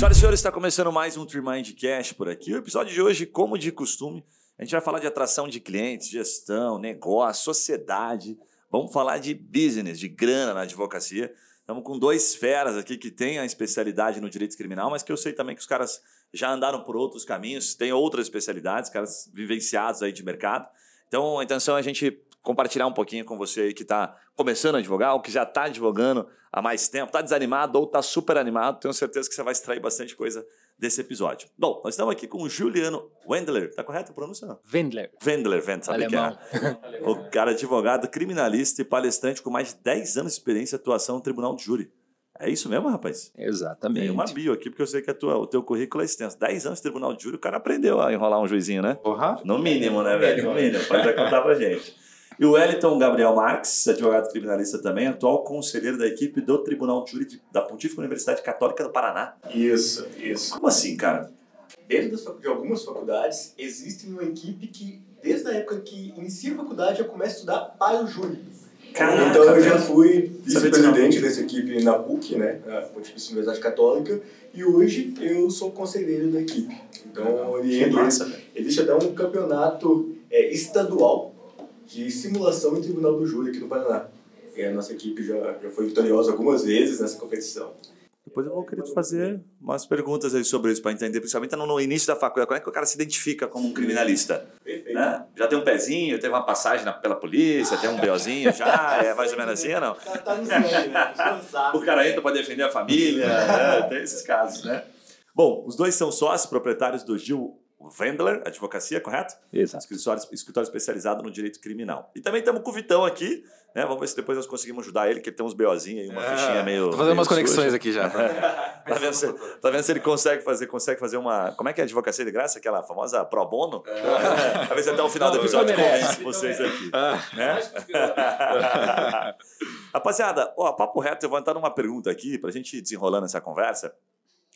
Senhoras e senhores, está começando mais um Trimind Cash por aqui. O episódio de hoje, como de costume, a gente vai falar de atração de clientes, gestão, negócio, sociedade. Vamos falar de business, de grana na advocacia. Estamos com dois feras aqui que têm a especialidade no direito criminal, mas que eu sei também que os caras já andaram por outros caminhos, têm outras especialidades, caras vivenciados aí de mercado. Então, a intenção é a gente compartilhar um pouquinho com você aí que está começando a advogar, ou que já está advogando há mais tempo, está desanimado ou está super animado. Tenho certeza que você vai extrair bastante coisa desse episódio. Bom, nós estamos aqui com o Juliano Wendler. Tá correto a pronúncia? Wendler. Wendler, Wendler, sabe que é? o cara advogado, criminalista e palestrante com mais de 10 anos de experiência e atuação no tribunal de júri. É isso mesmo, rapaz? Exatamente. Tem uma bio aqui, porque eu sei que a tua, o teu currículo é extenso. 10 anos de tribunal de júri, o cara aprendeu a enrolar um juizinho, né? Porra. No mínimo, né, velho? No mínimo. Pode contar pra gente. E o Wellington Gabriel Marques, advogado criminalista também, atual conselheiro da equipe do Tribunal de Júri de- da Pontífica Universidade Católica do Paraná. Isso, isso. Como assim, cara? Dentro de algumas faculdades, existe uma equipe que, desde a época que inicia a faculdade, já começa a estudar para o júri. Caraca, então eu já fui vice-presidente dessa equipe na PUC, né, a Pontifícia Universidade Católica, e hoje eu sou conselheiro da equipe. Então, oriento, existe até um campeonato é, estadual de simulação em tribunal do júri aqui no Paraná. E a nossa equipe já, já foi vitoriosa algumas vezes nessa competição. Depois eu vou querer te fazer umas perguntas aí sobre isso para entender, principalmente no início da faculdade. Como é que o cara se identifica como um criminalista? Perfeito. Né? Já tem um pezinho, teve uma passagem na- pela polícia, tem um BOzinho já, é mais ou menos assim ou não? Tá, tá no sangue, né? O cara entra para defender a família, né? tem esses casos, né? Bom, os dois são sócios proprietários do Gil Wendler Advocacia, correto? Exato. Escritório, escritório especializado no direito criminal. E também estamos com o Vitão aqui, né? Vamos ver se depois nós conseguimos ajudar ele, que ele tem uns BOzinhos aí, uma fichinha meio. É, Tô fazendo meio umas conexões suja. aqui já. Tá vendo, se, tá vendo se ele consegue fazer, consegue fazer uma. Como é que é a advocacia de graça? Aquela famosa pro bono? Talvez até o final do episódio convence vocês aqui. Ah, Né? Rapaziada, ó, papo reto, eu vou entrar numa pergunta aqui pra gente ir desenrolando essa conversa.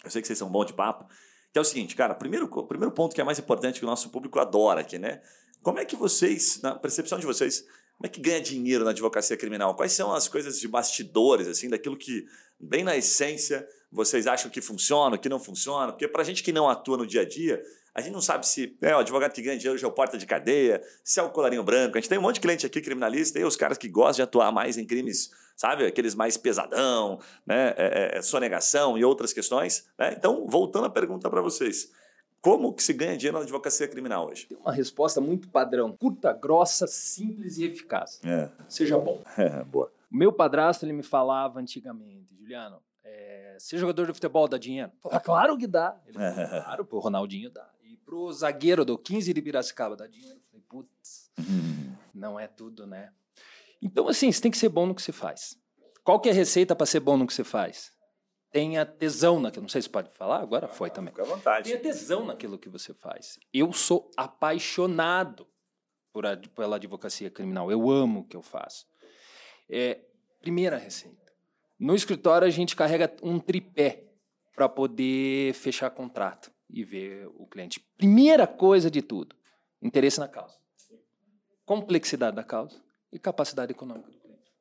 Eu sei que vocês são bons de papo. Que é o seguinte, cara, primeiro, primeiro ponto que é mais importante que o nosso público adora aqui, né? Como é que vocês, na percepção de vocês, como é que ganha dinheiro na advocacia criminal? Quais são as coisas de bastidores, assim, daquilo que, bem na essência, vocês acham que funciona, que não funciona? Porque pra gente que não atua no dia a dia, a gente não sabe se é o advogado que ganha dinheiro já é o porta de cadeia, se é o colarinho branco. A gente tem um monte de cliente aqui criminalista e os caras que gostam de atuar mais em crimes, sabe? Aqueles mais pesadão, né? É, é, sonegação e outras questões. Né? Então, voltando a pergunta para vocês. Como que se ganha dinheiro na advocacia criminal hoje? Tem uma resposta muito padrão. Curta, grossa, simples e eficaz. É, Seja bom. boa. O meu padrasto, ele me falava antigamente, Juliano, é, ser jogador de futebol dá dinheiro? Ah, claro que dá. Ele falou, claro, pro Ronaldinho dá. E pro zagueiro do 15 de Piracicaba dá dinheiro? Eu falei, putz, não é tudo, né? Então, assim, você tem que ser bom no que você faz. Qual que é a receita para ser bom no que você faz? Tenha tesão naquilo. Não sei se pode falar, agora foi também. Fica à vontade. Tenha tesão naquilo que você faz. Eu sou apaixonado por ad- pela advocacia criminal. Eu amo o que eu faço. É, primeira receita. No escritório, a gente carrega um tripé para poder fechar contrato e ver o cliente. Primeira coisa de tudo: interesse na causa, complexidade da causa e capacidade econômica do cliente.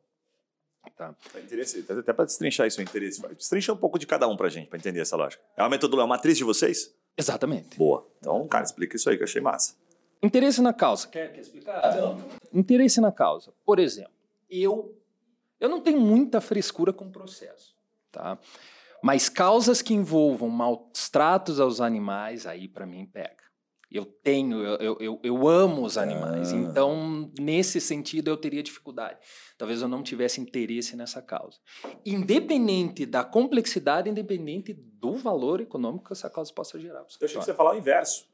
Tá? Interesse, até para destrinchar isso, o interesse. Destrincha um pouco de cada um para gente, para entender essa lógica. É uma metodologia, é uma matriz de vocês? Exatamente. Boa. Então, cara, explica isso aí que eu achei massa. Interesse na causa. Quer, quer explicar? Interesse na causa. Por exemplo, eu, eu não tenho muita frescura com o processo, tá? Mas causas que envolvam maus tratos aos animais, aí para mim pega. Eu tenho, eu, eu, eu, amo os animais, Ah. então nesse sentido eu teria dificuldade. Talvez eu não tivesse interesse nessa causa. Independente da complexidade, independente do valor econômico que essa causa possa gerar. Eu achei que você ia falar o inverso.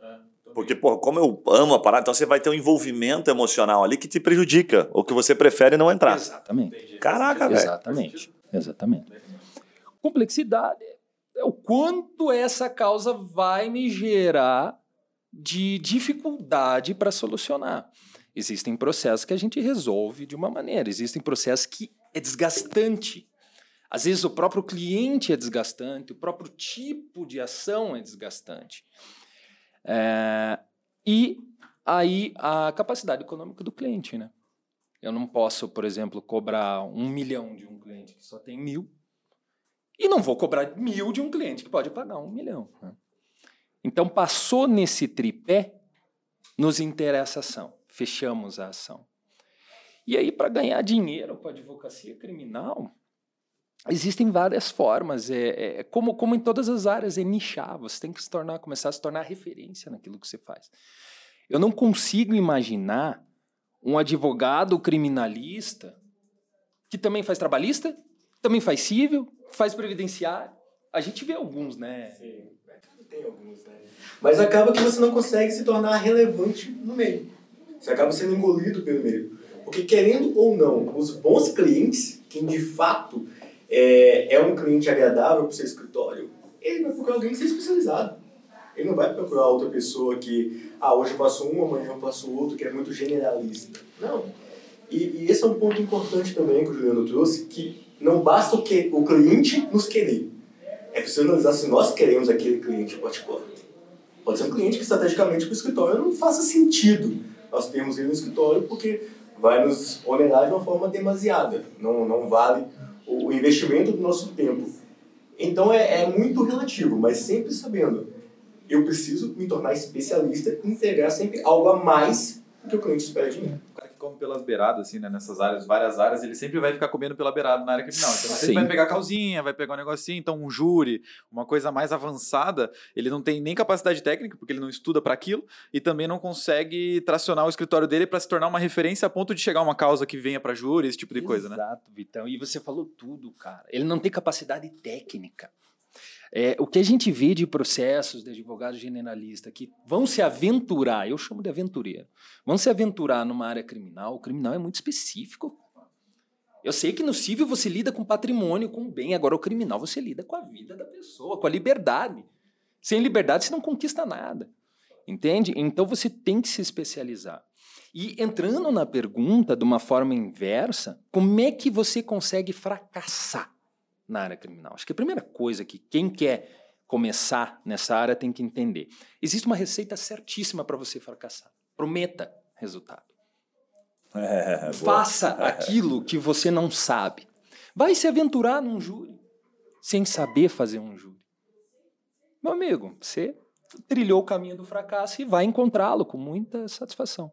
Porque, porra, como eu amo a parada, então você vai ter um envolvimento emocional ali que te prejudica, ou que você prefere não entrar. Exatamente. Caraca, velho. Exatamente. Exatamente. Complexidade é o quanto essa causa vai me gerar de dificuldade para solucionar. Existem processos que a gente resolve de uma maneira, existem processos que é desgastante. Às vezes o próprio cliente é desgastante, o próprio tipo de ação é desgastante. É, e aí a capacidade econômica do cliente, né? Eu não posso, por exemplo, cobrar um milhão de um cliente que só tem mil E não vou cobrar mil de um cliente que pode pagar um milhão. Né? Então, passou nesse tripé, nos interessa a ação. Fechamos a ação. E aí, para ganhar dinheiro com a advocacia criminal, existem várias formas. É, é, como, como em todas as áreas, é nichar. Você tem que se tornar, começar a se tornar referência naquilo que você faz. Eu não consigo imaginar um advogado criminalista que também faz trabalhista, também faz civil, faz previdenciário. A gente vê alguns, né? Sim, tem alguns, né? Mas acaba que você não consegue se tornar relevante no meio. Você acaba sendo engolido pelo meio. Porque, querendo ou não, os bons clientes, quem de fato é, é um cliente agradável para o seu escritório, ele vai procurar alguém que seja especializado. Ele não vai procurar outra pessoa que, ah, hoje eu faço um, amanhã eu faço outro, que é muito generalista. Não. E, e esse é um ponto importante também que o Juliano trouxe, que não basta o, que, o cliente nos querer. É preciso analisar se nós queremos aquele cliente particular. Pode ser um cliente que estrategicamente para o escritório não faça sentido nós termos ele no escritório porque vai nos onerar de uma forma demasiada. Não, não vale o investimento do nosso tempo. Então é, é muito relativo, mas sempre sabendo, eu preciso me tornar especialista e integrar sempre algo a mais do que o cliente espera de mim come pelas beiradas, assim, né? Nessas áreas, várias áreas, ele sempre vai ficar comendo pela beirada na área criminal. Então, ele vai pegar calzinha, vai pegar um negocinho. Então, um júri, uma coisa mais avançada, ele não tem nem capacidade técnica, porque ele não estuda para aquilo, e também não consegue tracionar o escritório dele para se tornar uma referência a ponto de chegar uma causa que venha para júri, esse tipo de Exato, coisa, né? Exato, Vitão. E você falou tudo, cara. Ele não tem capacidade técnica. É, o que a gente vê de processos de advogados generalistas que vão se aventurar, eu chamo de aventureiro, vão se aventurar numa área criminal, o criminal é muito específico. Eu sei que no civil você lida com patrimônio, com bem, agora o criminal você lida com a vida da pessoa, com a liberdade. Sem liberdade você não conquista nada. Entende? Então você tem que se especializar. E entrando na pergunta de uma forma inversa, como é que você consegue fracassar? Na área criminal. Acho que a primeira coisa que quem quer começar nessa área tem que entender: existe uma receita certíssima para você fracassar. Prometa resultado. É, Faça aquilo que você não sabe. Vai se aventurar num júri sem saber fazer um júri. Meu amigo, você trilhou o caminho do fracasso e vai encontrá-lo com muita satisfação.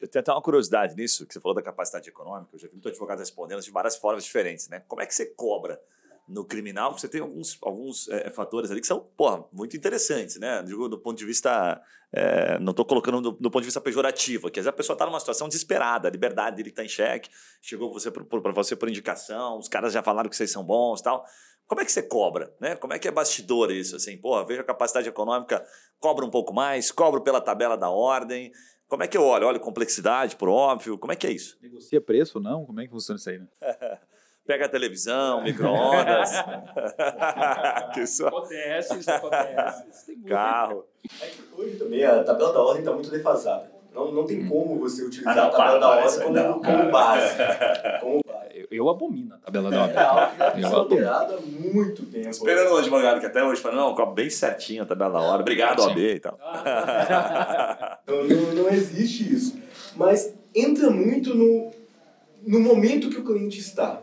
Eu tenho até uma curiosidade nisso, que você falou da capacidade econômica. Eu já vi muito advogado respondendo de várias formas diferentes, né? Como é que você cobra no criminal, você tem alguns, alguns é, fatores ali que são, porra, muito interessantes, né? Digo, do ponto de vista. É, não estou colocando do, do, ponto de vista pejorativo, que às vezes a pessoa está numa situação desesperada, a liberdade dele está em xeque, chegou você para você por indicação, os caras já falaram que vocês são bons tal. Como é que você cobra? Né? Como é que é bastidor isso? Assim, porra, vejo a capacidade econômica, cobra um pouco mais, cobro pela tabela da ordem. Como é que eu olho? Olho complexidade, por óbvio. Como é que é isso? Negocia preço ou não? Como é que funciona isso aí? Né? pega a televisão, micro-ondas. isso acontece, isso acontece. Carro. É que hoje também a tabela da ordem está muito defasada. Não, não tem como você utilizar ah, não, a tabela da ordem como, não, como base. Como Eu, eu abomino a tabela da ordem. É algo alterado há muito tempo. Esperando o advogado que até hoje fala, não, cobra bem certinho a tabela da ordem. Obrigado, OAB e tal. não, não, não existe isso. Mas entra muito no, no momento que o cliente está.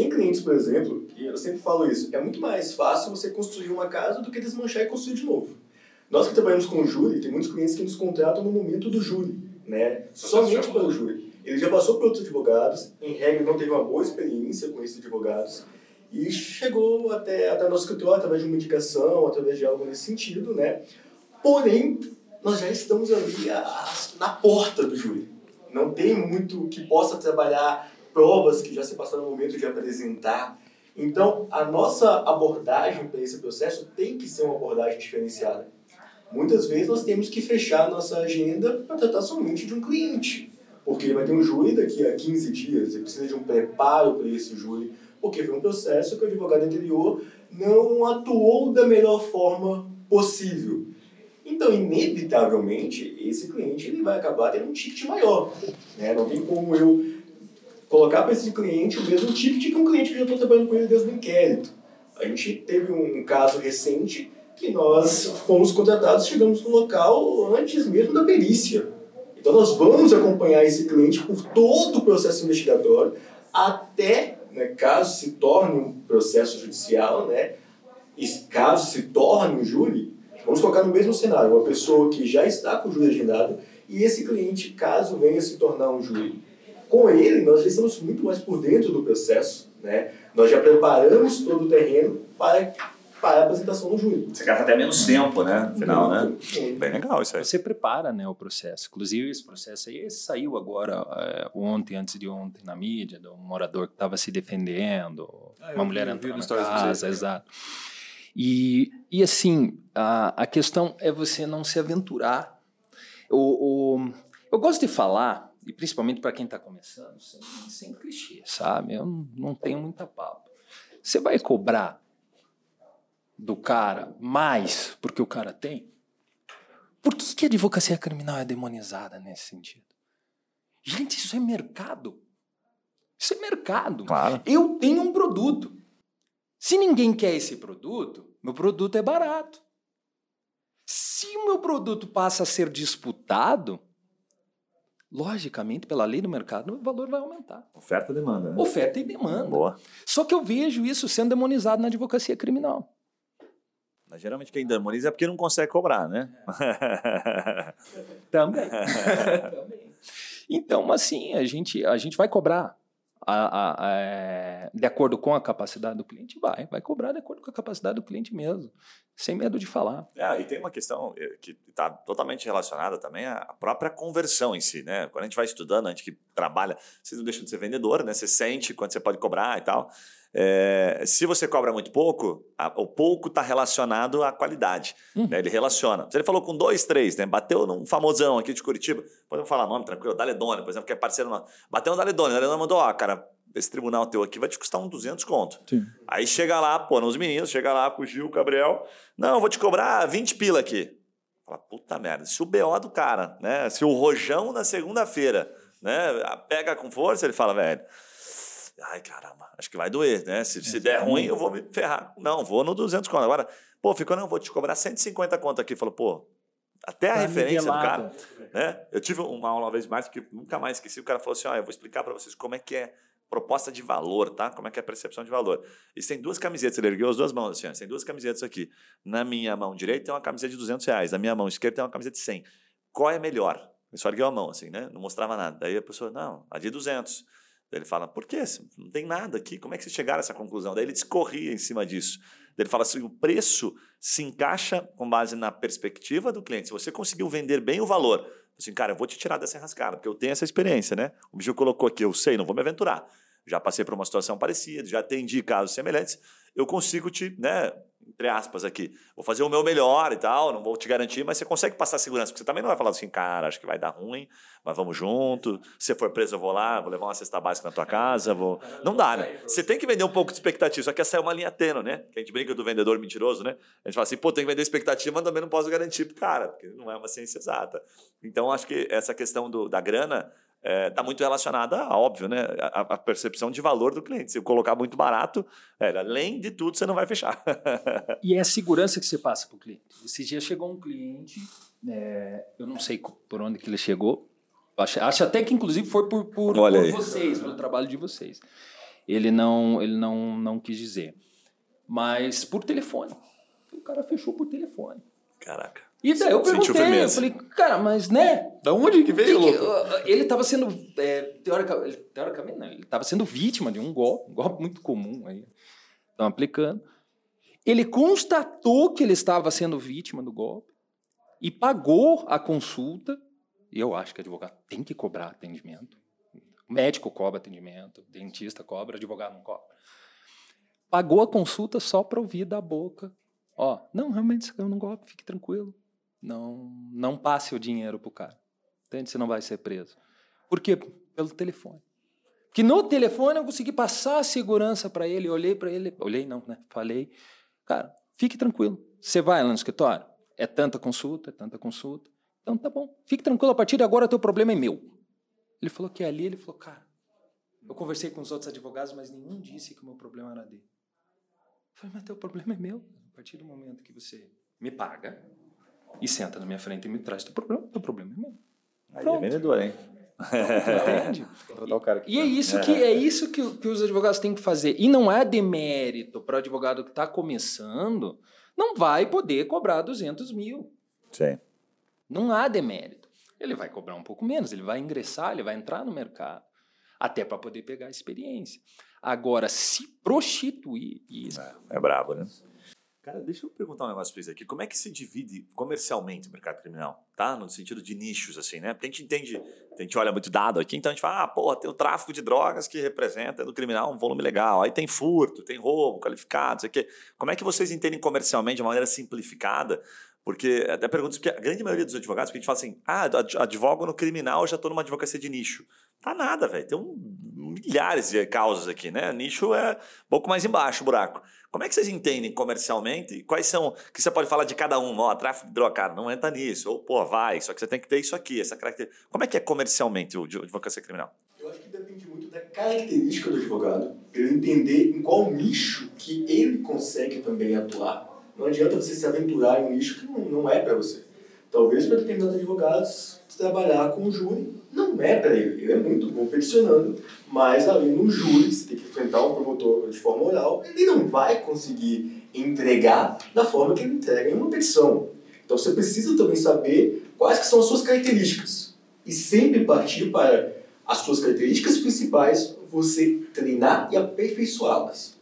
Tem clientes, por exemplo, e eu sempre falo isso, é muito mais fácil você construir uma casa do que desmanchar e construir de novo. Nós que trabalhamos com júri, tem muitos clientes que nos contratam no momento do júri, né? Somente pelo júri. Ele já passou por outros advogados, em regra não teve uma boa experiência com esses advogados, e chegou até, até nosso escritório através de uma indicação, através de algo nesse sentido, né? Porém, nós já estamos ali a, a, na porta do júri. Não tem muito que possa trabalhar provas que já se passaram no momento de apresentar. Então, a nossa abordagem para esse processo tem que ser uma abordagem diferenciada. Muitas vezes nós temos que fechar nossa agenda para tratar somente de um cliente, porque ele vai ter um júri daqui a 15 dias, ele precisa de um preparo para esse júri, porque foi um processo que o advogado anterior não atuou da melhor forma possível. Então, inevitavelmente, esse cliente ele vai acabar tendo um ticket maior. Né? Não tem como eu colocar para esse cliente o mesmo ticket que um cliente que já estou trabalhando com ele desde o inquérito. A gente teve um caso recente que nós fomos contratados, chegamos no local antes mesmo da perícia. Então nós vamos acompanhar esse cliente por todo o processo investigatório até né, caso se torne um processo judicial, né, caso se torne um júri, vamos colocar no mesmo cenário, uma pessoa que já está com o júri agendado e esse cliente, caso venha se tornar um júri. Com ele, nós já estamos muito mais por dentro do processo, né? nós já preparamos todo o terreno para para a apresentação no júri. Você gasta até menos tempo, né? No final, né? Bem legal isso aí. Você prepara né, o processo. Inclusive, esse processo aí saiu agora, é, ontem, antes de ontem, na mídia, de um morador que estava se defendendo, Ah, uma mulher entrou na casa, exato. E, e assim, a, a questão é você não se aventurar. O, o- eu gosto de falar, e principalmente para quem está começando, sem, sem clichê, sabe? Eu não, não tenho muita papo. Você vai cobrar do cara mais porque o cara tem? Por que, que a advocacia criminal é demonizada nesse sentido? Gente, isso é mercado. Isso é mercado. Claro. Eu tenho um produto. Se ninguém quer esse produto, meu produto é barato. Se o meu produto passa a ser disputado, logicamente, pela lei do mercado, o valor vai aumentar. Oferta e demanda, né? Oferta e demanda. Boa. Só que eu vejo isso sendo demonizado na advocacia criminal. Mas geralmente quem demoniza é porque não consegue cobrar, né? Também. Também. Então, assim, a gente, a gente vai cobrar a- a- a- é, de acordo com a capacidade do cliente? Vai, vai cobrar de acordo com a capacidade do cliente mesmo, sem medo de falar. É, e tem uma questão eh, que está totalmente relacionada também à própria conversão em si, né? Quando a gente vai estudando, a gente que trabalha, você não deixa de ser vendedor, né? Você sente quanto você pode cobrar e tal. É, se você cobra muito pouco, a- o pouco está relacionado à qualidade. Uhum. né? Ele relaciona. Se ele falou com dois, três, né? Bateu num famosão aqui de Curitiba, podemos falar nome tranquilo, Daledone, por exemplo, que é parceiro nosso. Bateu no Daledone, o Daledone mandou, ó, cara, esse tribunal teu aqui vai te custar uns 200 conto. Sim. Aí chega lá, pô, nos meninos, chega lá com o Gil, o Gabriel, não, eu vou te cobrar 20 pila aqui. Fala, puta merda, se o BO do cara, né? Se o rojão na segunda-feira, né? Pega com força, ele fala, velho. Ai, caramba, acho que vai doer, né? Se, se der ruim, eu vou me ferrar. Não, vou no 200 conto. Agora, pô, ficou, não, vou te cobrar 150 conto aqui. Falou, pô, até a Tá referência do cara, nivelado. né? Eu tive uma aula uma vez mais que nunca mais esqueci. O cara falou assim: ó, eu vou explicar para vocês como é que é proposta de valor, tá? Como é que é a percepção de valor. E tem duas camisetas, ele ergueu as duas mãos assim, ó, tem duas camisetas aqui. Na minha mão direita tem uma camiseta de 200 reais, na minha mão esquerda tem uma camiseta de 100. Qual é melhor? Ele só ergueu a mão assim, né? Não mostrava nada. Daí a pessoa, não, a de 200. Daí ele fala, por quê? Não tem nada aqui. Como é que vocês chegaram a essa conclusão? Daí ele discorria em cima disso. Daí ele fala assim, o preço se encaixa com base na perspectiva do cliente. Se você conseguiu vender bem o valor, assim, cara, eu vou te tirar dessa rascada, porque eu tenho essa experiência, né? O Gil colocou aqui, eu sei, não vou me aventurar. Já passei por uma situação parecida, já atendi casos semelhantes. Eu consigo te, né, entre aspas aqui, vou fazer o meu melhor e tal, não vou te garantir, mas você consegue passar segurança, porque você também não vai falar assim, cara, acho que vai dar ruim, mas vamos junto. Se for preso, eu vou lá, vou levar uma cesta básica na tua casa, vou. Não dá, né? Você tem que vender um pouco de expectativa, só que essa é uma linha tênue, né? Que a gente brinca do vendedor mentiroso, né? A gente fala assim, pô, tem que vender expectativa, mas também não posso garantir cara, porque não é uma ciência exata. Então, acho que essa questão do, da grana está muito relacionada, óbvio, né? A, a percepção de valor do cliente. Se eu colocar muito barato, é, além de tudo, você não vai fechar. E é a segurança que você passa para o cliente. Esse dia chegou um cliente, é, eu não sei por onde que ele chegou, acho, acho até que inclusive foi por, por, por vocês, pelo trabalho de vocês. Ele não, ele não, não quis dizer, mas por telefone. O cara fechou por telefone. Caraca. E daí eu perguntei, eu falei, cara, mas né? Da onde que veio, Que que- louco? ele estava sendo, é, teorica- ele- teoricamente, não, ele estava sendo vítima de um golpe, um golpe muito comum aí, estão aplicando. Ele constatou que ele estava sendo vítima do golpe e pagou a consulta. E eu acho que advogado tem que cobrar atendimento. O médico cobra atendimento, dentista cobra, advogado não cobra. Pagou a consulta só para ouvir da boca. Ó, não, realmente você caiu num golpe, fique tranquilo. Não, não passe o dinheiro pro cara. Entende? Você não vai ser preso. Por quê? Pelo telefone. Porque no telefone eu consegui passar a segurança para ele, olhei para ele, olhei não, né? Falei, cara, fique tranquilo. Você vai lá no escritório? É tanta consulta, é tanta consulta. Então tá bom. Fique tranquilo, a partir de agora o teu problema é meu. Ele falou que é ali, ele falou, cara, eu conversei com os outros advogados, mas nenhum disse que o meu problema era dele. Eu falei, mas teu problema é meu. A partir do momento que você me paga e senta na minha frente e me traz teu problema, teu problema é meu. Aí é vendedor, hein? Entende? E é isso que é isso que, que os advogados têm que fazer. E não é demérito para o advogado que está começando, não vai poder cobrar 200 mil. Sim. Não há demérito. Ele vai cobrar um pouco menos, ele vai ingressar, ele vai entrar no mercado, até para poder pegar a experiência. Agora, se prostituir, isso. É, é brabo, né? Cara, deixa eu perguntar um negócio pra vocês aqui. Como é que se divide comercialmente o mercado criminal? Tá? No sentido de nichos, assim, né? Porque a gente entende, a gente olha muito dado aqui, então a gente fala, ah, porra, tem o tráfico de drogas que representa no criminal um volume legal. Aí tem furto, tem roubo qualificado, sei o quê. Como é que vocês entendem comercialmente de uma maneira simplificada? Porque até pergunto porque a grande maioria dos advogados, porque a gente fala assim, ah, ad- advogo no criminal, já estou numa advocacia de nicho. Tá nada, velho. Tem um, milhares de causas aqui, né? Nicho é um pouco mais embaixo o buraco. Como é que vocês entendem comercialmente? Quais são. que você pode falar de cada um? Ó, tráfico de droga, cara, não entra nisso. Ou, pô, vai, só que você tem que ter isso aqui, essa característica. Como é que é comercialmente o de- advocacia criminal? Eu acho que depende muito da característica do advogado, ele entender em qual nicho que ele consegue também atuar. Não adianta você se aventurar em um nicho que não, não é para você. Talvez para determinados advogados trabalhar com o júri não é para ele. Ele é muito bom peticionando, mas ali no júri, você tem que enfrentar um promotor de forma oral, ele não vai conseguir entregar da forma que ele entrega em uma petição. Então você precisa também saber quais que são as suas características e sempre partir para as suas características principais, você treinar e aperfeiçoá-las.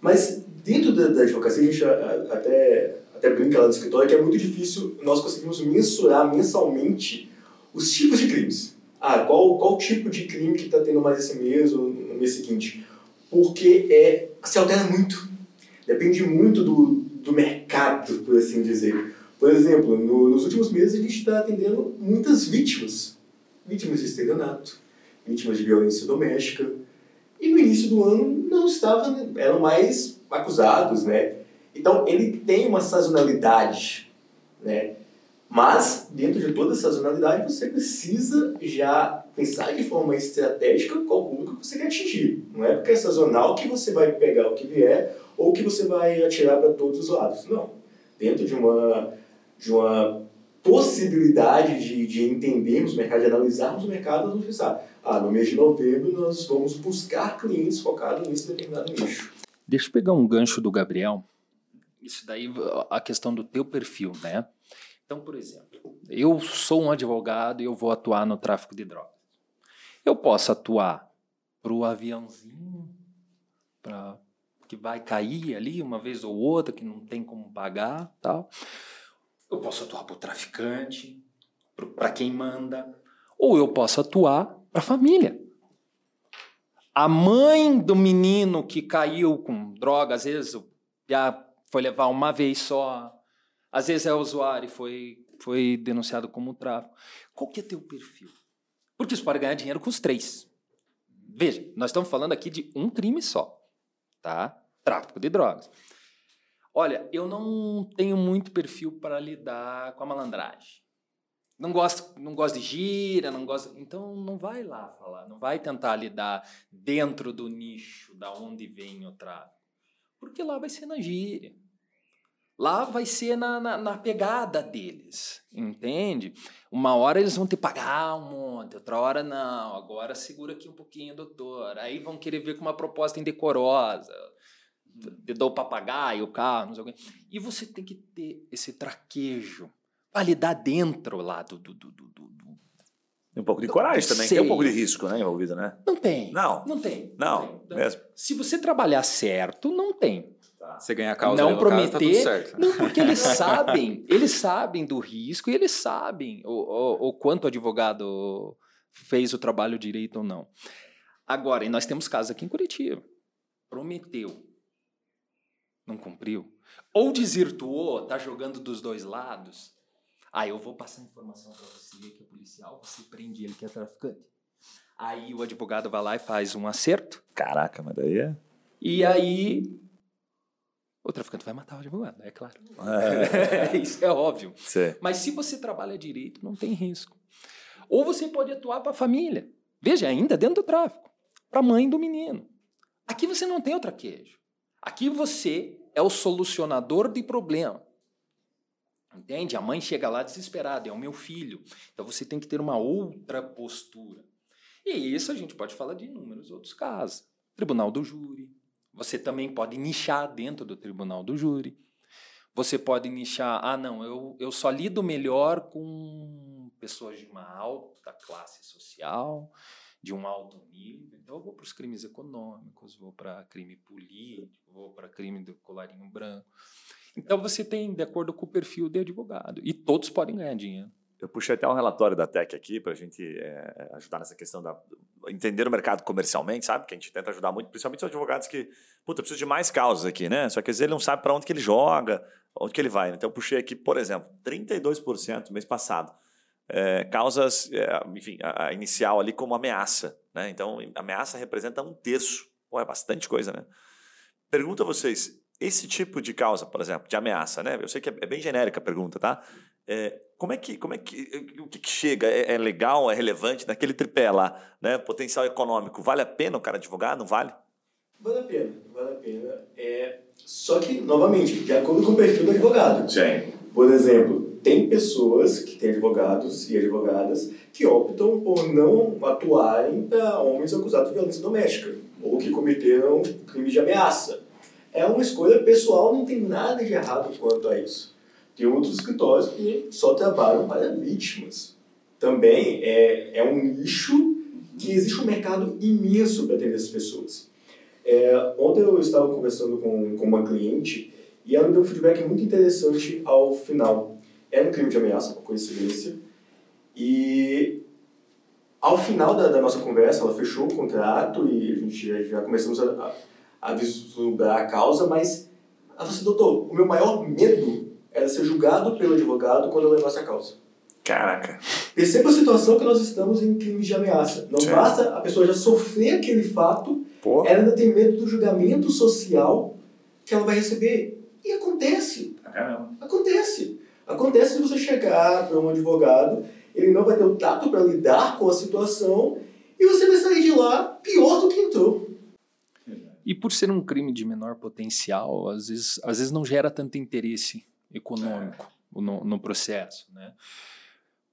Mas dentro da, da advocacia, a gente até, até brinca lá no escritório que é muito difícil nós conseguirmos mensurar mensalmente os tipos de crimes. Ah, qual, qual tipo de crime que está tendo mais esse mês ou no mês seguinte? Porque é, se altera muito. Depende muito do, do mercado, por assim dizer. Por exemplo, no- nos últimos meses a gente está atendendo muitas vítimas. Vítimas de estelionato, vítimas de violência doméstica. E no início do ano não estava, né, eram mais acusados, né? Então ele tem uma sazonalidade, né? Mas dentro de toda essa sazonalidade você precisa já pensar de forma estratégica qual público você quer atingir. Não é porque é sazonal que você vai pegar o que vier ou que você vai atirar para todos os lados. Não. Dentro de uma de uma possibilidade de, de entendermos o mercado, de analisarmos o mercado, nós vamos pensar, ah, no mês de novembro nós vamos buscar clientes focados nesse determinado nicho. Deixa eu pegar um gancho do Gabriel. Isso daí, a questão do teu perfil, né? Então, por exemplo, eu sou um advogado e eu vou atuar no tráfico de drogas. Eu posso atuar para o aviãozinho, pra, que vai cair ali uma vez ou outra, que não tem como pagar, tal. Eu posso atuar para o traficante, para quem manda, ou eu posso atuar para a família. A mãe do menino que caiu com droga, às vezes foi levar uma vez só, às vezes é usuário e foi, foi denunciado como tráfico. Qual que é teu perfil? Porque você pode ganhar dinheiro com os três. Veja, nós estamos falando aqui de um crime só, tá? Tráfico de drogas. Olha, eu não tenho muito perfil para lidar com a malandragem. Não gosto, não gosto de gira, não gosto. Então não vai lá falar, não vai tentar lidar dentro do nicho da onde vem o tráfico. Porque lá vai ser na gíria. Lá vai ser na, na, na, pegada deles, entende? Uma hora eles vão que pagar um monte, outra hora não. Agora segura aqui um pouquinho, doutor. Aí vão querer ver com uma proposta indecorosa. Te dou o papagaio, o carro, não sei o quê. E você tem que ter esse traquejo para lidar dentro lá do, do, do, do, do tem um pouco de coragem também, tem um pouco de risco né, envolvido, né? Não tem. Não. Não tem. Não, tem. mesmo. Se você trabalhar certo, não tem. Você ganha a causa não aí, prometer, caso, tá tudo certo. não porque eles sabem, eles sabem do risco e eles sabem o, o, o quanto o advogado fez o trabalho direito ou não. Agora, e nós temos casos aqui em Curitiba, prometeu, não cumpriu, ou desvirtuou, tá jogando dos dois lados. Ah, eu vou passar informação para você que é policial, você prende ele que é traficante. Aí o advogado vai lá e faz um acerto. Caraca, mas daí é. E aí o traficante vai matar o advogado, é claro. É. Isso é óbvio. Sim. Mas se você trabalha direito, não tem risco. Ou você pode atuar para a família. Veja, ainda dentro do tráfico. Para a mãe do menino. Aqui você não tem o traquejo. Aqui você é o solucionador de problema. Entende? A mãe chega lá desesperada, é o meu filho. Então você tem que ter uma outra postura. E isso a gente pode falar de inúmeros outros casos. Tribunal do júri. Você também pode nichar dentro do tribunal do júri. Você pode nichar, ah, não, eu, eu só lido melhor com pessoas de uma alta classe social, de um alto nível. Então eu vou para os crimes econômicos, vou para crime político, vou para crime do colarinho branco. Então você tem, de acordo com o perfil de advogado. E todos podem ganhar dinheiro. Eu puxei até um relatório da Tech aqui para a gente é, ajudar nessa questão da entender o mercado comercialmente, sabe? Que a gente tenta ajudar muito, principalmente os advogados que, puta, preciso de mais causas aqui, né? Só que às vezes ele não sabe para onde que ele joga, onde que ele vai. Então eu puxei aqui, por exemplo, 32% mês passado. É, causas, é, enfim, a, a, inicial ali como ameaça, né? Então ameaça representa um terço. Pô, é bastante coisa, né? Pergunto a vocês, esse tipo de causa, por exemplo, de ameaça, né? Eu sei que é, é bem genérica a pergunta, tá? É, como é que, como é que, o que, que chega? É, é, legal, é relevante naquele tripé lá, né? Potencial econômico, vale a pena o cara advogar? Não vale? Vale a pena, vale a pena. É, só que, novamente, de acordo com o perfil do advogado. Sim. Por exemplo, tem pessoas que têm advogados e advogadas que optam por não atuarem para homens acusados de violência doméstica ou que cometeram crime de ameaça é uma escolha pessoal, não tem nada de errado quanto a isso. Tem outros escritórios que só trabalham para vítimas. Também é, é um nicho que existe um mercado imenso para atender essas pessoas. É, ontem eu estava conversando com, com uma cliente e ela me deu um feedback muito interessante ao final. Era um crime de ameaça, por coincidência, e ao final da, da nossa conversa, ela fechou o contrato e a gente já, já começamos a, a vislumbrar a causa, mas ela falou assim, doutor, o meu maior medo era ser julgado pelo advogado quando eu levasse a causa. Caraca. Perceba a situação que nós estamos em crimes de ameaça. Não Sim. basta a pessoa já sofrer aquele fato, Pô. ela ainda tem medo do julgamento social que ela vai receber. E acontece. Caramba. Acontece. Acontece se você chegar para um advogado, ele não vai ter o tato para lidar com a situação e você vai sair de lá pior do que entrou. E por ser um crime de menor potencial, às vezes, às vezes não gera tanto interesse econômico é. no, no processo, né?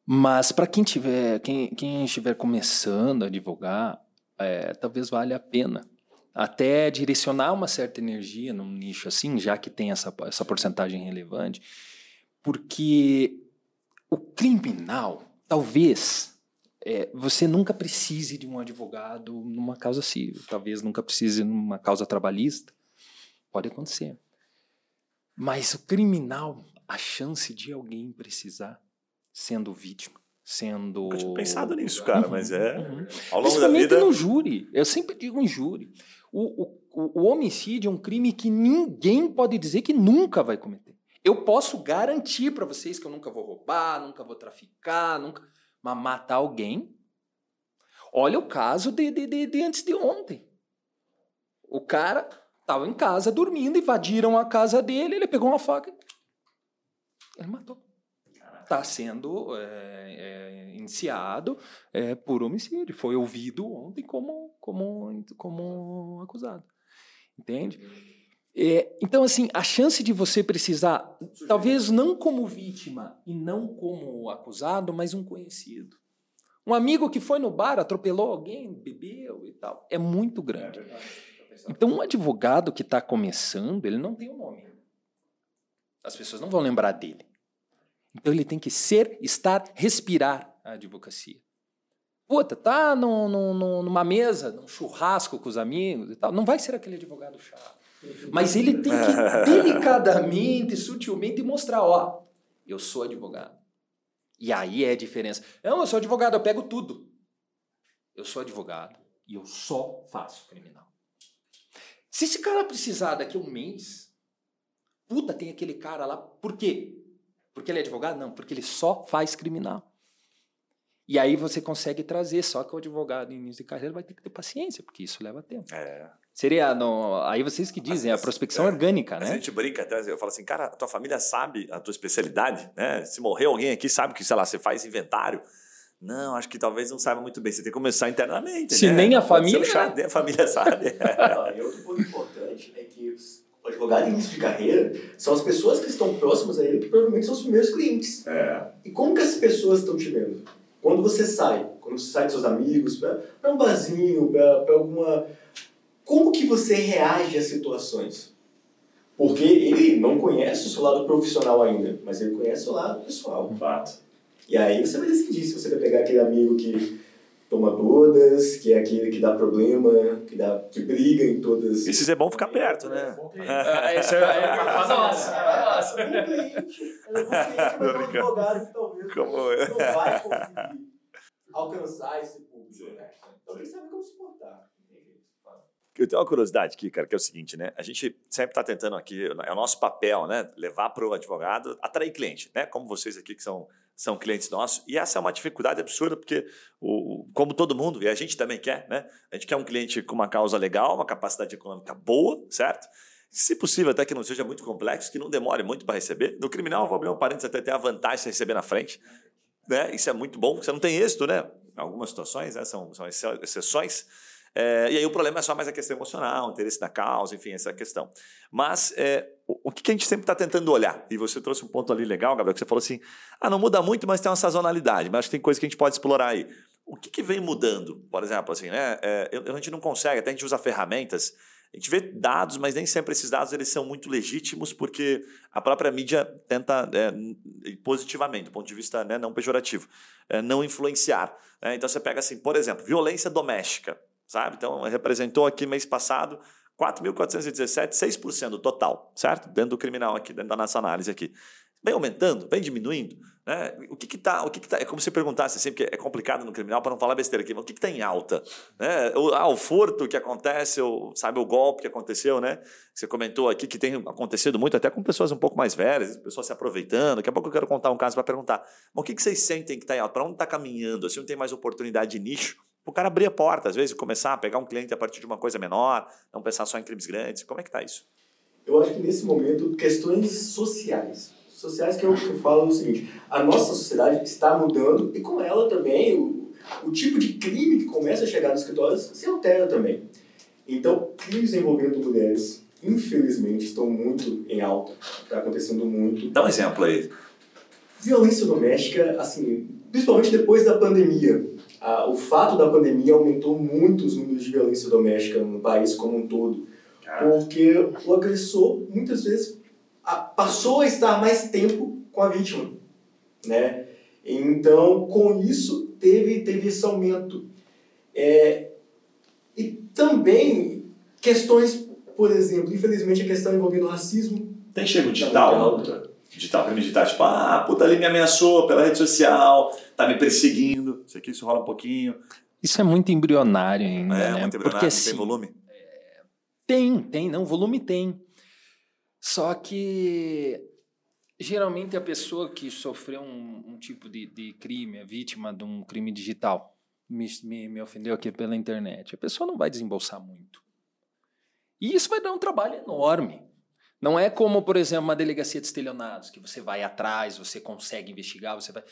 Mas para quem tiver, quem, quem estiver começando a advogar, é, talvez valha a pena até direcionar uma certa energia num nicho assim, já que tem essa, essa porcentagem relevante, porque o criminal, talvez, é, você nunca precise de um advogado numa causa civil, talvez nunca precise numa causa trabalhista. Pode acontecer. Mas o criminal, a chance de alguém precisar sendo vítima, sendo. Eu tinha pensado nisso, cara, uhum, mas é. Uhum. Ao longo da vida. no júri. Eu sempre digo em júri. O, o, o homicídio é um crime que ninguém pode dizer que nunca vai cometer. Eu posso garantir para vocês que eu nunca vou roubar, nunca vou traficar, nunca. Mas matar alguém. Olha o caso de, de, de, de antes de ontem. O cara estava em casa dormindo, invadiram a casa dele, ele pegou uma faca e ele matou. Está sendo é, é, iniciado é, por homicídio. Foi ouvido ontem como, como, como acusado. Entende? É, então, assim, a chance de você precisar, talvez não como vítima e não como acusado, mas um conhecido. Um amigo que foi no bar, atropelou alguém, bebeu e tal, é muito grande. É então, um advogado que está começando, ele não tem um nome. As pessoas não vão lembrar dele. Então, ele tem que ser, estar, respirar a advocacia. Puta, tá no, no, no, numa mesa, num churrasco com os amigos e tal, não vai ser aquele advogado chato mas ele tem que delicadamente, sutilmente mostrar, ó, eu sou advogado. E aí é a diferença. Não, eu sou advogado, eu pego tudo. Eu sou advogado e eu só faço criminal. Se esse cara precisar daqui a um mês, puta, tem aquele cara lá. Por quê? Porque ele é advogado? Não, porque ele só faz criminal. E aí você consegue trazer, só que o advogado em início de carreira vai ter que ter paciência, porque isso leva tempo. É. Seria, no, aí vocês que dizem, a prospecção é, orgânica, né? A gente brinca até, eu falo assim, cara, a tua família sabe a tua especialidade, né? Se morrer alguém aqui, sabe que, sei lá, você faz inventário. Não, acho que talvez não saiba muito bem. Você tem que começar internamente, Se né? nem a família... Chato, nem a família sabe. e outro ponto importante é que O advogado em início de carreira são as pessoas que estão próximas a ele que provavelmente são os primeiros clientes. É. E como que essas pessoas estão te vendo? Quando você sai, quando você sai com seus amigos, para um barzinho, para alguma... Como que você reage às situações? Porque ele não conhece o seu lado profissional ainda, mas ele conhece o seu lado pessoal. Fato. E aí você vai decidir se você vai pegar aquele amigo que toma todas, que é aquele que dá problema, que, dá, que briga em todas. Esses é bom ficar perto, né? É, Esse é, é, nossa, nossa. Um cliente, é um cliente, mas é um advogado que talvez Como não vai conseguir alcançar esse público. Né? Então tem que saber como se portar. Eu tenho uma curiosidade aqui, cara, que é o seguinte, né? A gente sempre está tentando aqui, é o nosso papel, né? Levar para o advogado, atrair cliente, né? Como vocês aqui que são, são clientes nossos. E essa é uma dificuldade absurda, porque, o, como todo mundo, e a gente também quer, né? A gente quer um cliente com uma causa legal, uma capacidade econômica boa, certo? Se possível, até que não seja muito complexo, que não demore muito para receber. No criminal, eu vou abrir um parênteses até ter a vantagem de receber na frente. Né? Isso é muito bom, você não tem êxito, né? Em algumas situações, né? são, são exceções. É, e aí o problema é só mais a questão emocional, interesse na causa, enfim, essa questão. Mas é, o, o, que a gente sempre está tentando olhar? E você trouxe um ponto ali legal, Gabriel, que você falou assim: ah, não muda muito, mas tem uma sazonalidade. Mas acho que tem coisa que a gente pode explorar aí. O que, que vem mudando? Por exemplo, assim, né? É, a gente não consegue, até a gente usa ferramentas. A gente vê dados, mas nem sempre esses dados eles são muito legítimos, porque a própria mídia tenta, é, positivamente, do ponto de vista né, não pejorativo, é, não influenciar. Né? Então você pega assim, por exemplo, violência doméstica sabe? Então, representou aqui mês passado 4.417, 6% do total, certo? Dentro do criminal aqui, dentro da nossa análise aqui. Vem aumentando, vem diminuindo. Né? O que está? O que, que tá? É como se perguntasse sempre, que é complicado no criminal para não falar besteira aqui, mas o que está em alta? Né? O, ah, o furto que acontece, o, sabe, o golpe que aconteceu, né? Você comentou aqui que tem acontecido muito, até com pessoas um pouco mais velhas, pessoas se aproveitando. Daqui a pouco eu quero contar um caso para perguntar. Mas o que, que vocês sentem que está em alta? Para onde está caminhando? Assim, não tem mais oportunidade de nicho? O cara abrir a porta, às vezes, começar a pegar um cliente a partir de uma coisa menor, não pensar só em crimes grandes. Como é que está isso? Eu acho que nesse momento, questões sociais. Sociais que eu, eu falo o seguinte, a nossa sociedade está mudando e com ela também o, o tipo de crime que começa a chegar nos escritórios se altera também. Então, crimes envolvendo mulheres, infelizmente, estão muito em alta. Está acontecendo muito. Dá um exemplo aí. Violência doméstica, assim, principalmente depois da pandemia a, o fato da pandemia aumentou muito os números de violência doméstica no país como um todo. Porque o agressor, muitas vezes, a, passou a estar mais tempo com a vítima. Né? Então, com isso, teve, teve esse aumento. É, e também questões, por exemplo, infelizmente a questão envolvendo racismo. Tem chego digital, Digital, crime digital, tipo, ah, puta ali me ameaçou pela rede social, tá me perseguindo. Isso aqui, isso rola um pouquinho. Isso é muito embrionário ainda, é, né? Muito embrionário, Porque, assim, tem volume? Tem, tem, não, volume tem. Só que geralmente a pessoa que sofreu um, um tipo de, de crime, é vítima de um crime digital, me, me, me ofendeu aqui pela internet, a pessoa não vai desembolsar muito. E isso vai dar um trabalho enorme. Não é como, por exemplo, uma delegacia de estelionados, que você vai atrás, você consegue investigar, você vai.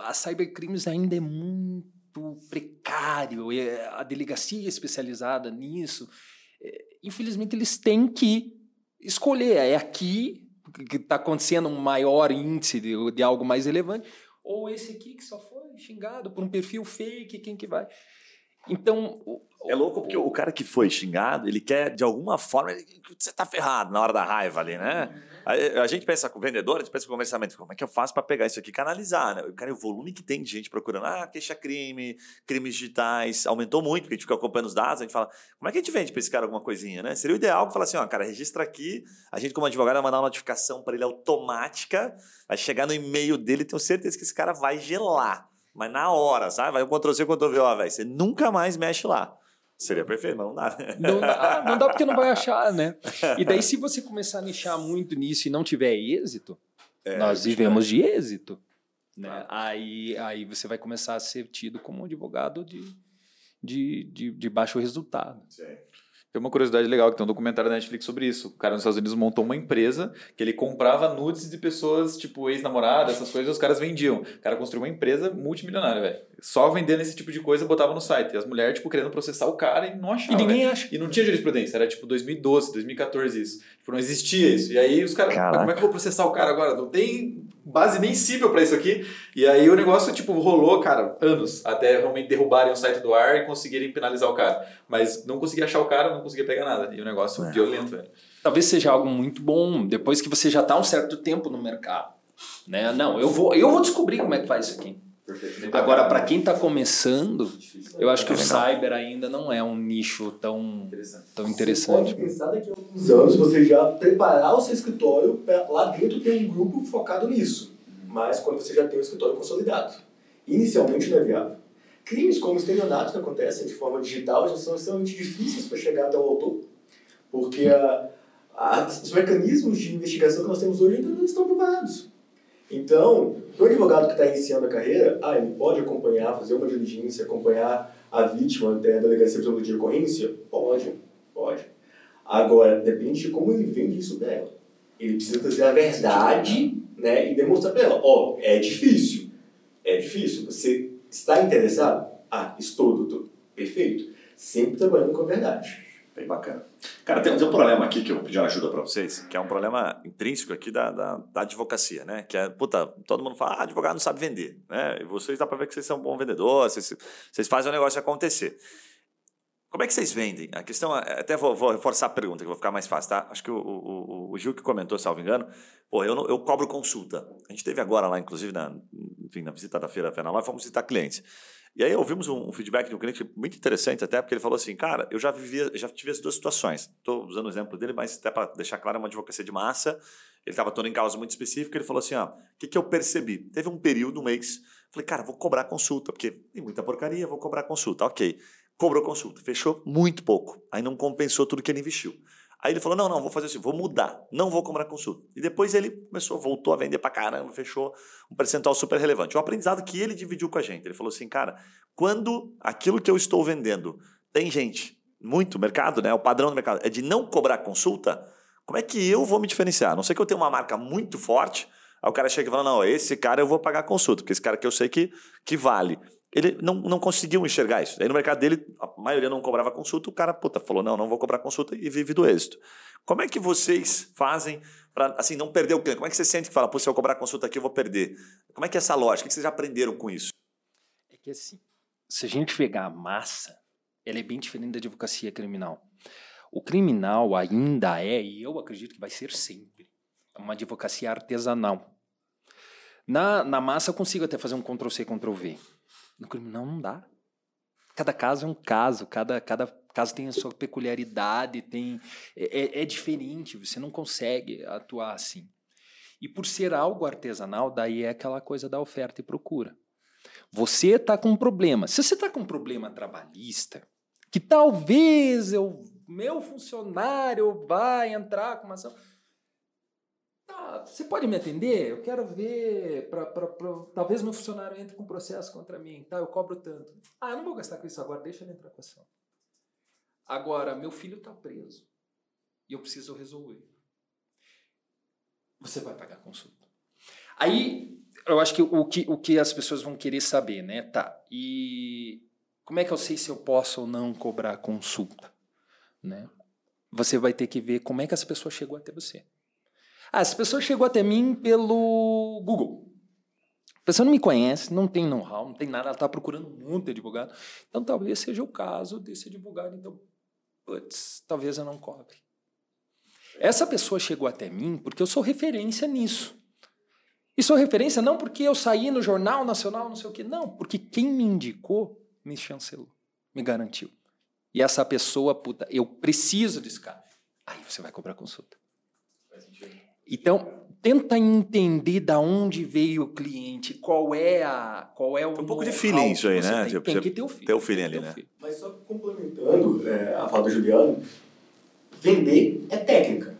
A cybercrimes ainda é muito precário, a delegacia especializada nisso. É, infelizmente, eles têm que escolher. É aqui que está acontecendo um maior índice de, de algo mais relevante, ou esse aqui que só foi xingado por um perfil fake, quem que vai. Então. É louco porque o cara que foi xingado, ele quer, de alguma forma, ele, você tá ferrado na hora da raiva ali, né? A, a gente pensa com o vendedor, a gente pensa com o comerciamento, como é que eu faço para pegar isso aqui e canalizar, né? Cara, o volume que tem de gente procurando, ah, queixa-crime, crimes digitais, aumentou muito, porque a gente fica acompanhando os dados, a gente fala, como é que a gente vende para esse cara alguma coisinha, né? Seria o ideal falar assim, ó, cara, registra aqui, a gente como advogado vai mandar uma notificação para ele automática, vai chegar no e-mail dele, tenho certeza que esse cara vai gelar. Mas na hora, sabe? Vai o Ctrl-C, Ctrl-V, ó, velho. Você nunca mais mexe lá. Seria perfeito, mas não dá. Não dá, não dá porque não vai achar, né? E daí, se você começar a nichar muito nisso e não tiver êxito, é, nós vivemos de êxito. Né? Ah. Aí, aí você vai começar a ser tido como um advogado de, de, de, de baixo resultado. Sim. Tem uma curiosidade legal, que tem um documentário da Netflix sobre isso. O cara nos Estados Unidos montou uma empresa que ele comprava nudes de pessoas, tipo, ex-namoradas, essas coisas, e os caras vendiam. O cara construiu uma empresa multimilionária, velho. Só vendendo esse tipo de coisa, botava no site. E as mulheres, tipo, querendo processar o cara e não achavam. E ninguém véio. acha. E não tinha jurisprudência, era tipo 2012, 2014 isso. Tipo, não existia isso. E aí os caras, como é que eu vou processar o cara agora? Não tem base nem cível pra isso aqui. E aí o negócio, tipo, rolou, cara, anos, até realmente derrubarem o site do ar e conseguirem penalizar o cara. Mas não conseguia achar o cara, não conseguia pegar nada. E o negócio É. violento, velho. Talvez seja algo muito bom depois que você já está um certo tempo no mercado. Né? Não, eu vou, eu vou descobrir como é que faz isso aqui. Perfeito. Agora, para quem está começando, eu acho que É o cyber ainda não é um nicho tão, Interessante. tão Você interessante. pode pensar daqui a alguns anos você já preparar o seu escritório para lá dentro ter um grupo focado nisso. Mas quando você já tem um escritório consolidado. Inicialmente não é viável. Crimes como estelionatos que acontecem de forma digital já são extremamente difíceis para chegar até o autor. Porque a, a, os mecanismos de investigação que nós temos hoje ainda não estão preparados. Então, o advogado que está iniciando a carreira, ah, ele pode acompanhar, fazer uma diligência, acompanhar a vítima até a delegacia de ocorrência? Pode, pode. Agora, depende de como ele vende isso dela. Ele precisa trazer a verdade né, e demonstrar para ela, ó, é difícil. É difícil. Você está interessado? Ah, estou, doutor. Perfeito. Sempre trabalhando com a verdade. Bem bacana. Cara, tem, tem um problema aqui que eu vou pedir ajuda para vocês, que é um problema intrínseco aqui da, da, da advocacia, né? Que é, puta, todo mundo fala, ah, advogado não sabe vender, né? E vocês dá para ver que vocês são um bom vendedor, vocês, vocês fazem o negócio acontecer. Como é que vocês vendem? A questão é, até vou, vou reforçar a pergunta, que vai ficar mais fácil, tá? Acho que o, o, o Gil que comentou, salvo engano, pô, eu, eu cobro consulta. A gente teve agora lá, inclusive, na, enfim, na visita da feira Fenaló, fomos visitar clientes. E aí ouvimos um, um feedback de um cliente muito interessante até, porque ele falou assim, cara, eu já vivi, já tive as duas situações. Estou usando o exemplo dele, mas até para deixar claro, é uma advocacia de massa. Ele estava todo em causa muito específica, ele falou assim, ó, o que, que eu percebi? Teve um período, um mês, falei, cara, vou cobrar consulta, porque tem muita porcaria, vou cobrar consulta. Ok, cobrou consulta, fechou muito pouco, aí não compensou tudo que ele investiu. Aí ele falou, não, não, vou fazer assim, vou mudar, não vou cobrar consulta. E depois ele começou, voltou a vender pra caramba, fechou um percentual super relevante. O aprendizado que ele dividiu com a gente, ele falou assim, cara, quando aquilo que eu estou vendendo tem gente, muito mercado, né? O padrão do mercado é de não cobrar consulta, como é que eu vou me diferenciar? A não sei que eu tenha uma marca muito forte, aí o cara chega e fala, não, esse cara eu vou pagar consulta, porque esse cara que eu sei que, que vale. Ele não, não conseguiu enxergar isso. Aí no mercado dele, a maioria não cobrava consulta, o cara, puta, falou, não, não vou cobrar consulta e vive do êxito. Como é que vocês fazem para, assim, não perder o cliente? Como é que você sente que fala, pô, se eu cobrar consulta aqui eu vou perder? Como é que é essa lógica? O que vocês já aprenderam com isso? É que assim, se a gente pegar a massa, ela é bem diferente da advocacia criminal. O criminal ainda é, e eu acredito que vai ser sempre, uma advocacia artesanal. Na, na massa eu consigo até fazer um Ctrl-C, Ctrl-V. No criminal não dá. Cada caso é um caso, cada, cada caso tem a sua peculiaridade, tem é, é- é diferente, você não consegue atuar assim. E por ser algo artesanal, daí é aquela coisa da oferta e procura. Você está com um problema. Se você está com um problema trabalhista, que talvez eu, meu funcionário vai entrar com uma ação. Você pode me atender? Eu quero ver. Pra, pra, pra- talvez meu funcionário entre com processo contra mim. Tá, eu cobro tanto. Ah, eu não vou gastar com isso agora, deixa ele entrar com ação. Agora, meu filho está preso e eu preciso resolver. Você vai pagar a consulta. Aí, eu acho que o que, o que as pessoas vão querer saber, né? Tá, e como é que eu sei se eu posso ou não cobrar consulta? Né? Você vai ter que ver como é que essa pessoa chegou até você. Ah, essa pessoa chegou até mim pelo Google. A pessoa não me conhece, não tem know-how, não tem nada, ela está procurando de advogado. Então, talvez seja o caso desse advogado. Então, putz, talvez eu não cobre. Essa pessoa chegou até mim porque eu sou referência nisso. E sou referência não porque eu saí no Jornal Nacional, não sei o quê, não, porque quem me indicou me chancelou, me garantiu. E essa pessoa, puta, eu preciso desse cara. Aí você vai cobrar consulta. Então, tenta entender da onde veio o cliente, qual é a, qual é o Tem um pouco de feeling isso aí, né? Tem, Tipo, tem que ter o feeling. ter o feeling ali, né? feeling. Mas só complementando é, a fala do Juliano, vender é técnica.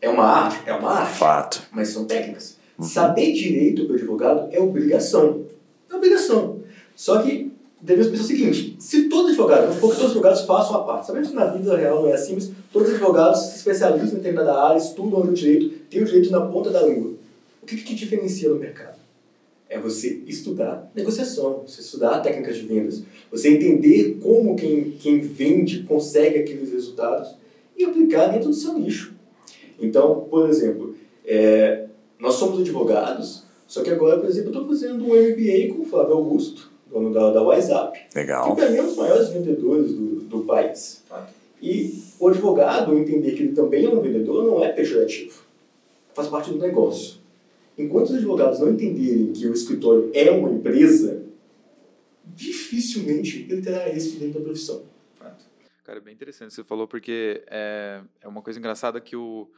É uma arte? É uma arte. Fato. Mas são técnicas. Uhum. Saber direito para o advogado é obrigação. É obrigação. Só que devemos pensar o seguinte: se todo advogado, vamos supor que todos os advogados façam a parte, sabemos que na vida real não é assim, mas todos os advogados se especializam em determinada área, estudam o direito, têm o direito na ponta da língua. O que, que diferencia no mercado? É você estudar negociação, você estudar técnicas de vendas, você entender como quem, quem vende consegue aqueles resultados e aplicar dentro do seu nicho. Então, por exemplo, é, nós somos advogados, só que agora, por exemplo, eu estou fazendo um MBA com o Flávio Augusto, dono da, da WhatsApp. Legal. Que mim é um dos maiores vendedores do, do país. E o advogado entender que ele também é um vendedor não é pejorativo. Faz parte do negócio. Enquanto os advogados não entenderem que o escritório é uma empresa, dificilmente ele terá êxito dentro da profissão. Cara, é bem interessante você falou, porque é, é uma coisa engraçada que o,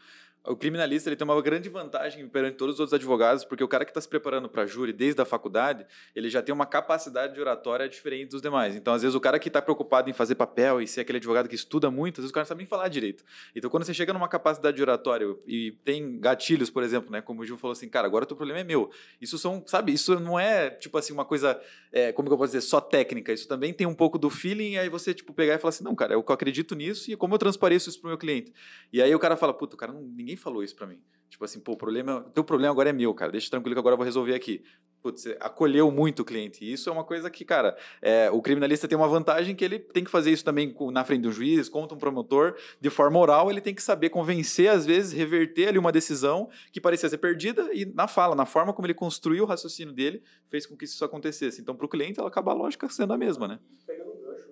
o criminalista ele tem uma grande vantagem perante todos os outros advogados, porque o cara que está se preparando para júri desde a faculdade, ele já tem uma capacidade de oratória diferente dos demais. Então, às vezes, o cara que está preocupado em fazer papel e ser aquele advogado que estuda muito, às vezes o cara não sabe nem falar direito. Então, quando você chega numa capacidade de oratória e tem gatilhos, por exemplo, né, como o Gil falou assim, cara, agora o teu problema é meu. Isso são, sabe, isso não é, tipo assim, uma coisa, é, como que eu posso dizer, só técnica. Isso também tem um pouco do feeling, e aí você, tipo, pegar e falar assim, não, cara, eu acredito nisso e como eu transpareço isso pro meu cliente. E aí o cara fala, puta, o cara ninguém falou isso para mim. Tipo assim, pô, o problema, teu problema agora é meu, cara. Deixa tranquilo que agora eu vou resolver aqui. Putz, acolheu muito o cliente. E isso é uma coisa que, cara, é, o criminalista tem uma vantagem que ele tem que fazer isso também na frente do juiz, contra um promotor, de forma oral, ele tem que saber convencer, às vezes, reverter ali uma decisão que parecia ser perdida e na fala, na forma como ele construiu o raciocínio dele, fez com que isso acontecesse. Então, para o cliente, ela acaba a lógica sendo a mesma, né?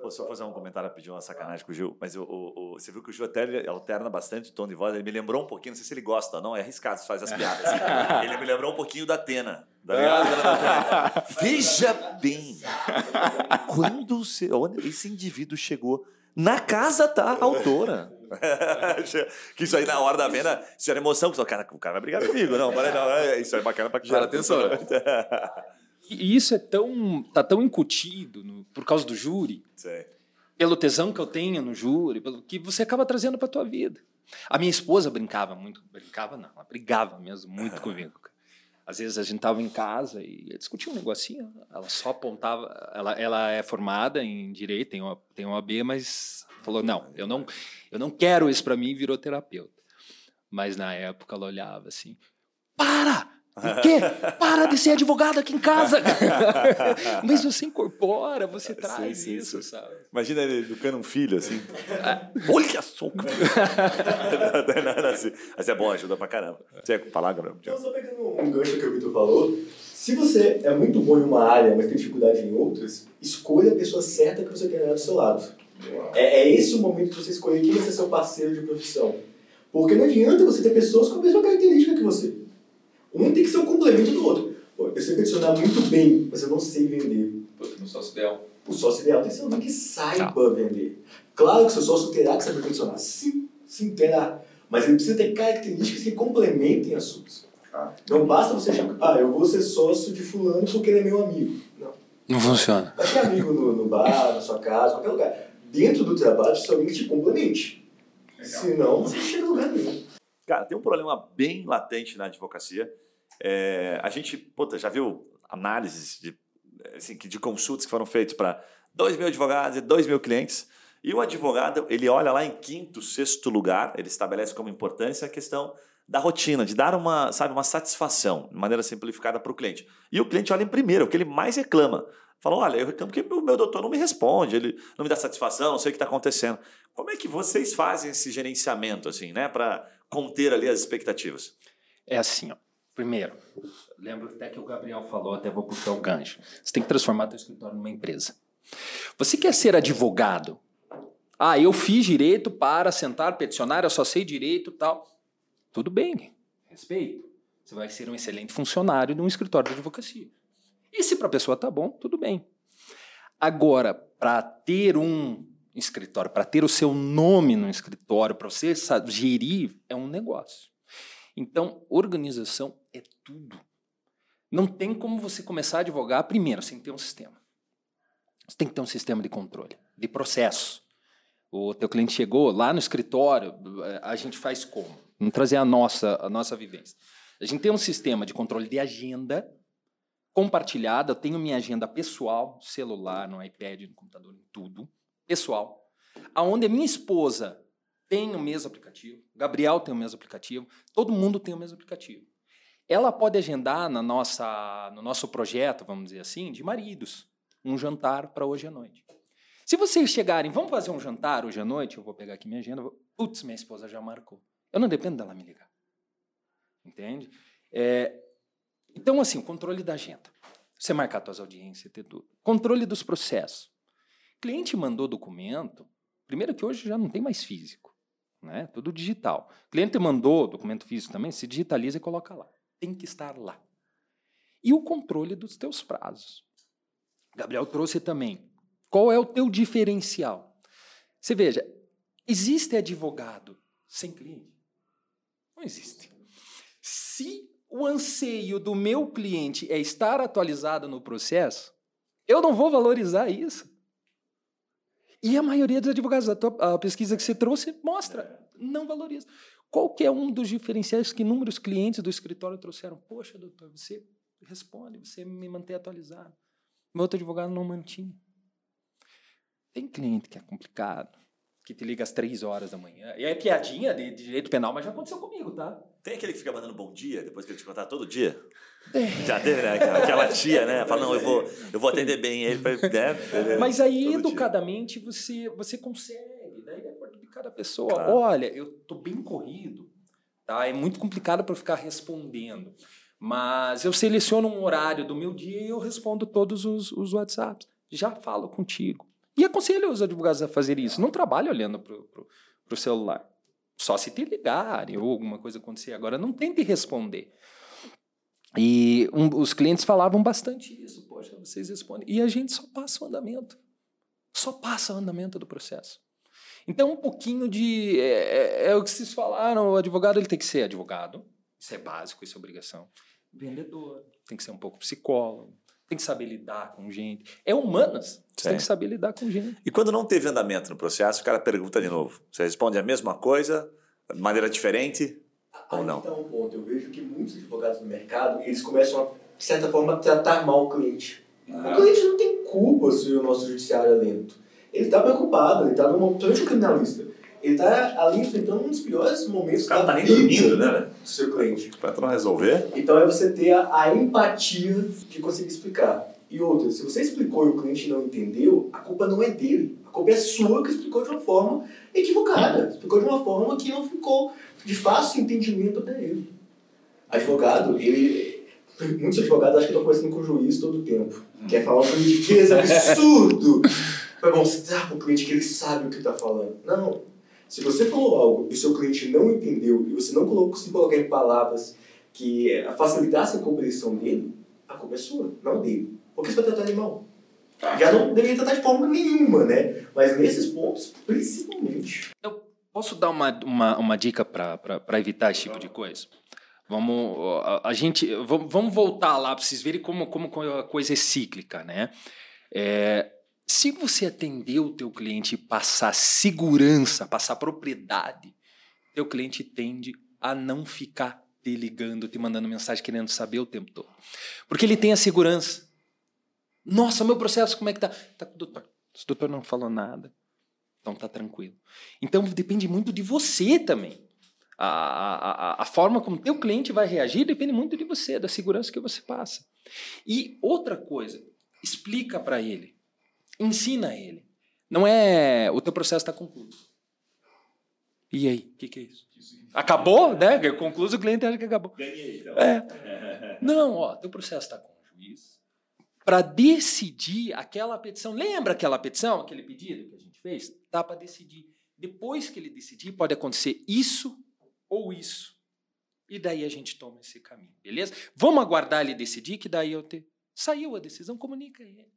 Posso só fazer um comentário rapidinho, uma sacanagem com o Gil, mas o, o, o, você viu que o Gil até alterna bastante o tom de voz, ele me lembrou um pouquinho, não sei se ele gosta, não, é arriscado se faz as piadas. Assim. ele me lembrou um pouquinho da Atena. Tá ligado? Veja bem, quando você, esse indivíduo chegou, na casa tá a autora. que isso aí na hora da venda, isso era emoção, que o cara, o cara vai brigar comigo, não, não, não isso é bacana pra Para atenção. E isso é tão, tá tão incutido no, por causa do júri, Sei. pelo tesão que eu tenho no júri, pelo que você acaba trazendo para tua vida. A minha esposa brincava muito, brincava não, ela brigava mesmo muito comigo. Às vezes a gente tava em casa e ia discutir um negocinho, ela só apontava, ela, ela é formada em direito, tem uma, tem uma B, mas falou não, eu não, eu não quero isso para mim, virou terapeuta. Mas na época ela olhava assim, para, o quê? Para de ser advogado aqui em casa. Mas você incorpora, você traz sim, sim, isso, sim. sabe? Imagina ele educando um filho assim. Olha só! Mas é bom, ajuda pra caramba. Você ia falar, Gabriel? Então, só pegando um gancho que o Vitor falou, se você é muito bom em uma área, mas tem dificuldade em outras, escolha a pessoa certa que você tem do seu lado. É, é esse o momento que você escolher quem vai ser seu parceiro de profissão. Porque não adianta você ter pessoas com a mesma característica que você. Um tem que ser um complemento do outro. Pô, eu sei peticionar muito bem, mas eu não sei vender. Pô, no sócio ideal. O sócio ideal tem que ser alguém que saiba tá. vender. Claro que seu sócio terá que saber peticionar. Sim, sim, terá. Mas ele precisa ter características que complementem as suas. Ah. Não basta você achar, ah, eu vou ser sócio de fulano porque ele é meu amigo. Não. Não funciona. Vai ter amigo no, no bar, na sua casa, qualquer lugar. Dentro do trabalho, precisa alguém que te complemente. Legal. Senão, você não chega a lugar nenhum. Cara, tem um problema bem latente na advocacia. É, a gente puta, já viu análises de, assim, de consultas que foram feitas para 2 mil advogados e 2 mil clientes. E o advogado, ele olha lá em quinto, sexto lugar, ele estabelece como importância a questão da rotina, de dar uma, sabe, uma satisfação, de maneira simplificada para o cliente. E o cliente olha em primeiro, o que ele mais reclama. Fala, olha, eu reclamo porque o meu doutor não me responde, ele não me dá satisfação, não sei o que está acontecendo. Como é que vocês fazem esse gerenciamento, assim, né, para conter ali as expectativas? É assim, ó. Primeiro, lembro até que o Gabriel falou, até vou puxar o gancho. Você tem que transformar seu escritório numa empresa. Você quer ser advogado? Ah, eu fiz direito para sentar, peticionar, eu só sei direito tal. Tudo bem, respeito. Você vai ser um excelente funcionário de um escritório de advocacia. E se para a pessoa tá bom, tudo bem. Agora, para ter um escritório, para ter o seu nome no escritório, para você gerir, é um negócio. Então, organização é tudo. Não tem como você começar a advogar primeiro sem ter um sistema. Você tem que ter um sistema de controle, de processo. O teu cliente chegou lá no escritório, a gente faz como? Vamos trazer a nossa, a nossa vivência. A gente tem um sistema de controle de agenda, compartilhada, eu tenho minha agenda pessoal, celular, no iPad, no computador, em tudo, pessoal, aonde a minha esposa tem o mesmo aplicativo, Gabriel tem o mesmo aplicativo, todo mundo tem o mesmo aplicativo. Ela pode agendar na nossa, no nosso projeto, vamos dizer assim, de maridos, um jantar para hoje à noite. Se vocês chegarem, vamos fazer um jantar hoje à noite, eu vou pegar aqui minha agenda, putz, minha esposa já marcou. Eu não dependo dela me ligar. Entende? É, então, assim, o controle da agenda. Você marcar suas audiências, ter tudo. Controle dos processos. Cliente mandou documento, primeiro que hoje já não tem mais físico, né? Tudo digital. Cliente mandou documento físico também, se digitaliza e coloca lá. Tem que estar lá. E o controle dos teus prazos. Gabriel trouxe também. Qual é o teu diferencial? Você veja, existe advogado sem cliente? Não existe. Se o anseio do meu cliente é estar atualizado no processo, eu não vou valorizar isso. E a maioria dos advogados, a, tua, a pesquisa que você trouxe mostra, não valoriza. Qual que é um dos diferenciais que inúmeros clientes do escritório trouxeram? Poxa, doutor, você responde, você me mantém atualizado. Meu outro advogado não mantinha. Tem cliente que é complicado, que te liga às três horas da manhã. E é piadinha de, de direito penal, mas já aconteceu comigo, tá? Tem aquele que fica mandando bom dia depois que ele te contar todo dia? Já teve, né? Aquela tia, né? Fala, não, eu vou, eu vou atender bem ele. Né? Mas aí, educadamente, você, você consegue. Daí é de cada pessoa. Claro. Olha, eu tô bem corrido, tá? É muito complicado para ficar respondendo. Mas eu seleciono um horário do meu dia e eu respondo todos os, os WhatsApps. Já falo contigo. E aconselho os advogados a fazer isso. Não trabalhe olhando para o celular. Só se te ligarem ou alguma coisa acontecer. Agora, não tente responder. E um, os clientes falavam bastante isso. Poxa, vocês respondem. E a gente só passa o andamento. Só passa o andamento do processo. Então, um pouquinho de. É, é, é o que vocês falaram: o advogado ele tem que ser advogado. Isso é básico, isso é obrigação. Vendedor, tem que ser um pouco psicólogo, tem que saber lidar com gente. É humanas, você Sim. tem que saber lidar com gente. E quando não teve andamento no processo, o cara pergunta de novo. Você responde a mesma coisa, de maneira diferente ou não? Então, um ponto. Eu vejo que muitos advogados no mercado, eles começam, a, de certa forma, a tratar mal o cliente. Ah. O cliente não tem culpa se o nosso judiciário é lento. Ele está preocupado, ele está numa... Principalmente o criminalista. Ele está ali enfrentando um dos piores momentos o cara da tá nem dormindo, né? do seu cliente. Para não resolver. Então é você ter a, a, empatia de conseguir explicar. E outra, se você explicou e o cliente não entendeu, a culpa não é dele. A culpa é sua que explicou de uma forma equivocada. Explicou de uma forma que não ficou de fácil entendimento até ele. Advogado, ele... Muitos advogados acham que estão conversando com o juiz todo o tempo. Quer falar um juridiquês absurdo para mostrar para o cliente que ele sabe o que está falando. Não, se você falou algo e o seu cliente não entendeu e você não colocou, se colocar em palavras que facilitassem a compreensão dele, a culpa é sua, não dele. Porque você vai tratar ele mal. Já não deveria tratar de forma nenhuma, né? Mas nesses pontos, principalmente. Eu posso dar uma, uma, uma dica para evitar esse tipo de coisa? Vamos, a, a gente, vamos voltar lá para vocês verem como, como a coisa é cíclica, né? É, se você atender o teu cliente e passar segurança, passar propriedade, teu cliente tende a não ficar te ligando, te mandando mensagem querendo saber o tempo todo. Porque ele tem a segurança. Nossa, meu processo, como é que tá? Tá com o doutor. O doutor não falou nada. Então tá tranquilo. Então depende muito de você também. A, a, a forma como teu cliente vai reagir depende muito de você, da segurança que você passa. E outra coisa, explica para ele Ensina ele. Não é o teu processo está concluído. E aí, o que, que, é isso? Acabou, né? Concluso, o cliente acha que acabou. Ganhei, então. É. Não, ó, teu processo está com o juiz para decidir aquela petição. Lembra aquela petição, aquele pedido que a gente fez? Tá para decidir. Depois que ele decidir, pode acontecer isso ou isso. E daí a gente toma esse caminho, beleza? Vamos aguardar ele decidir, que daí eu te... saiu a decisão, comunica ele.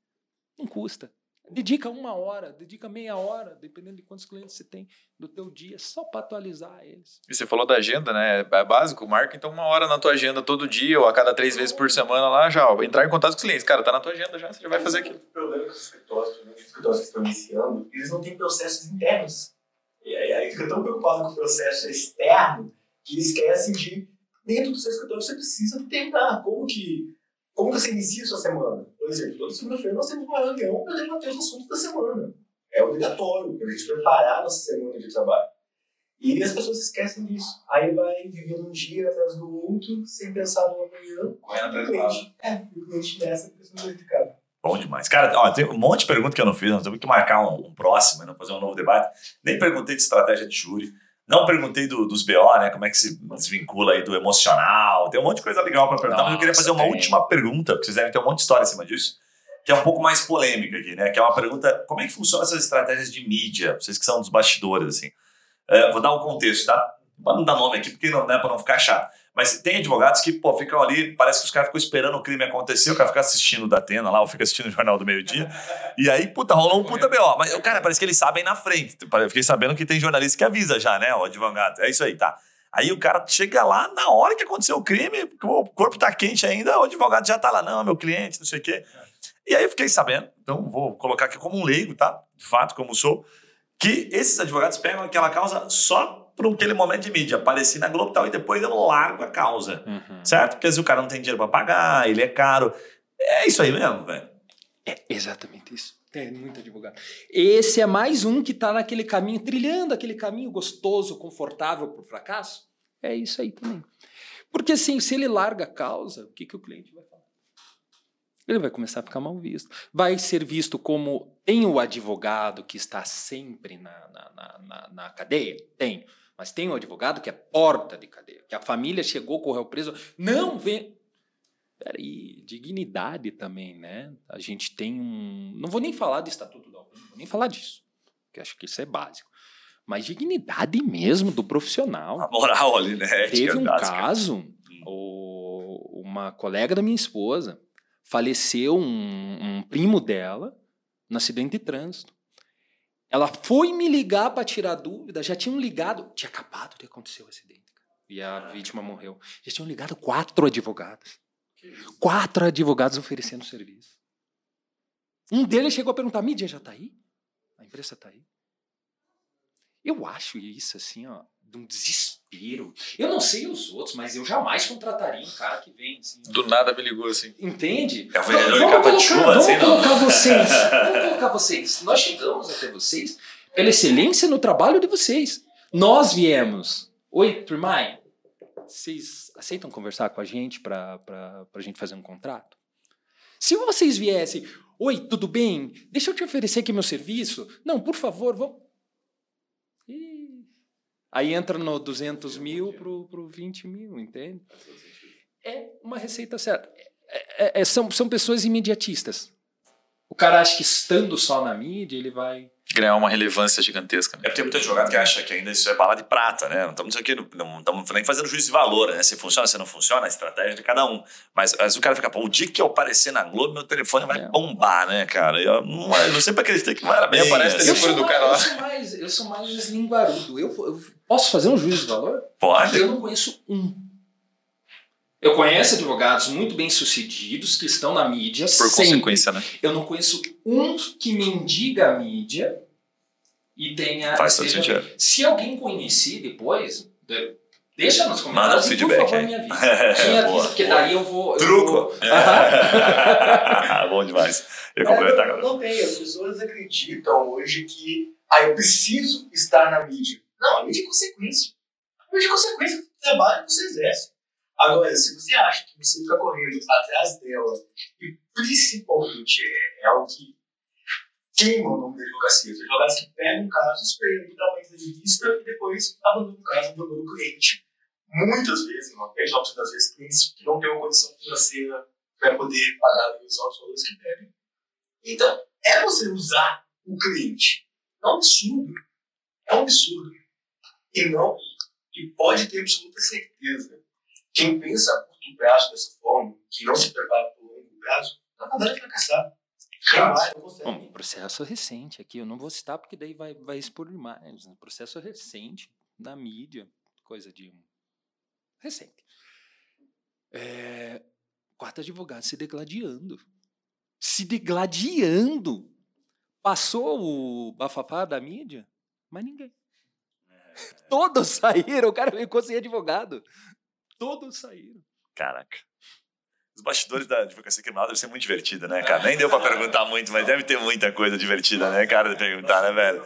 Não custa. Dedica uma hora, dedica meia hora, dependendo de quantos clientes você tem do teu dia, só para atualizar eles. E você falou da agenda, né? É básico, marca então uma hora na tua agenda todo dia ou a cada três vezes por semana lá já, ó, entrar em contato com os clientes. Cara, tá na tua agenda já, você já vai fazer aquilo. O problema é que os escritórios, os escritórios que estão iniciando, eles não têm processos internos. E aí, aí fica tão preocupado com o processo externo que esquecem de, dentro do seu escritório, você precisa tentar como que como você inicia a sua semana? Por exemplo, toda segunda-feira nós temos uma reunião para debater os assuntos da semana. É obrigatório para a gente preparar nossa semana de trabalho. E as pessoas esquecem disso. Aí vai vivendo um dia atrás do outro, sem pensar no amanhã. Correndo atrás do cliente, é, o cliente fica sendo verificado. Bom demais. Cara, ó, tem um monte de perguntas que eu não fiz, nós temos que marcar um, um próximo, né, fazer um novo debate. Nem perguntei de estratégia de júri, não perguntei do- dos BO, né? Como é que se desvincula aí do emocional. Tem um monte de coisa legal para perguntar, mas eu queria Nossa, fazer uma tem. última pergunta, porque vocês devem ter um monte de história em cima disso, que é um pouco mais polêmica aqui, né? Que é uma pergunta: como é que funcionam essas estratégias de mídia? Vocês que são dos bastidores, assim. É, vou dar um contexto, tá? Para não dar nome aqui, porque não é para não ficar chato. Mas tem advogados que, pô, ficam ali, parece que os caras ficam esperando o crime acontecer, o cara fica assistindo da Atena lá, ou fica assistindo o Jornal do Meio-Dia. E aí, puta, rolou um puta B.O. Mas, cara, parece que eles sabem na frente. Eu fiquei sabendo que tem jornalista que avisa já, né, o advogado. É isso aí, tá. Aí o cara chega lá na hora que aconteceu o crime, o corpo tá quente ainda, o advogado já tá lá, não, meu cliente, não sei o quê. E aí eu fiquei sabendo, então vou colocar aqui como um leigo, tá? De fato, como sou, que esses advogados pegam aquela causa só por aquele momento de mídia. Apareci na Globo e tal, e depois eu largo a causa. Uhum. Certo? Porque vezes o cara não tem dinheiro pra pagar, ele é caro. É isso aí mesmo, velho. É exatamente isso. Tem muito advogado. Esse é mais um que está naquele caminho, trilhando aquele caminho gostoso, confortável para o fracasso. É isso aí também. Porque assim, se ele larga a causa, o que, que o cliente vai falar? Ele vai começar a ficar mal visto. Vai ser visto como tem o advogado que está sempre na, na, na, na, na cadeia? Tem. Mas tem o advogado que é porta de cadeia, que a família chegou, correu preso. Não vem. Peraí, dignidade também, né? A gente tem um. Não vou nem falar do Estatuto da não vou nem falar disso, porque acho que isso é básico. Mas dignidade mesmo do profissional. A moral ali, né? Teve Ética um básica. caso, o- uma colega da minha esposa faleceu um, um primo dela no acidente de trânsito. Ela foi me ligar para tirar dúvida, já tinham ligado, tinha acabado de acontecer o acidente. E a vítima morreu. Já tinham ligado quatro advogados. Quatro advogados oferecendo serviço. Um deles chegou a perguntar: a mídia já está aí? A imprensa está aí? Eu acho isso assim, ó, de um desespero. Eu não sei os outros, mas eu jamais contrataria um cara que vem assim. Do nada me ligou assim. Entende? É o vendedor de vamos capa de colocar, chuva, vamos assim, não? colocar vocês. Vamos colocar vocês. Nós chegamos até vocês pela excelência no trabalho de vocês. Nós viemos. Oi, Turmai. Vocês aceitam conversar com a gente para a gente fazer um contrato? Se vocês viessem, oi, tudo bem? Deixa eu te oferecer aqui meu serviço. Não, por favor, vamos. Aí entra no 200 mil pro, pro 20 mil, entende? É uma receita certa. É- é- é- são, são pessoas imediatistas. O cara acha que estando só na mídia, ele vai. Ganhar uma relevância gigantesca. É Né? porque tem muito advogado que acha que ainda isso é bala de prata, né? Não estamos aqui, no- não estamos nem fazendo juízo de valor, né? Se funciona, se não funciona, a estratégia de cada um. Mas, mas o cara fica, pô, o dia que eu aparecer na Globo, meu telefone vai É. bombar, né, cara? Eu, não, eu sempre acreditei que não era bem. Aparece assim. telefone do cara lá. eu sou mais, eu sou mais linguarudo. Eu, eu posso fazer um juízo de valor? Pode. Eu não conheço um. Eu conheço advogados muito bem sucedidos que estão na mídia Por sempre. consequência, né? Eu não conheço um que mendiga a mídia e tenha. Faz todo sentido. Se alguém conhecer depois, de- deixa nos Manda um comentários feedback por favor, aí. me avisa. Me avisa, Boa. porque daí eu vou. eu Truco. vou- Aham. Bom demais. Eu complementar não, agora. não tem, as pessoas acreditam hoje que ah, eu preciso estar na mídia. Não, a mídia é consequência. A mídia é consequência do trabalho que você exerce. Agora, se você acha que você fica correndo atrás dela, e principalmente é, é algo que queima o nome da advocacia, os advogados que pegam casos, pegam, dão uma entrevista e depois abandonam o caso, abandonam o cliente. Muitas vezes, uma grande parte das vezes, clientes que não têm uma condição financeira para poder pagar os altos valores que pedem. Então, é você usar o cliente. É um absurdo. É um absurdo. E não, e pode ter absoluta certeza. Quem pensa a curto prazo dessa forma, que não se prepara para o longo prazo, na verdade é Bom, processo recente aqui, eu não vou citar porque daí vai, vai expor demais. né? Processo recente na mídia, coisa de um. recente. É, quatro advogados se degladiando. Se degladiando. Passou o bafafá da mídia, mas ninguém. Todos saíram, o cara ficou sem advogado. Todos saíram. Caraca. Os bastidores da advocacia criminal devem ser muito divertida, né, cara? Nem deu pra perguntar muito, mas deve ter muita coisa divertida, né, cara, de perguntar, né, velho?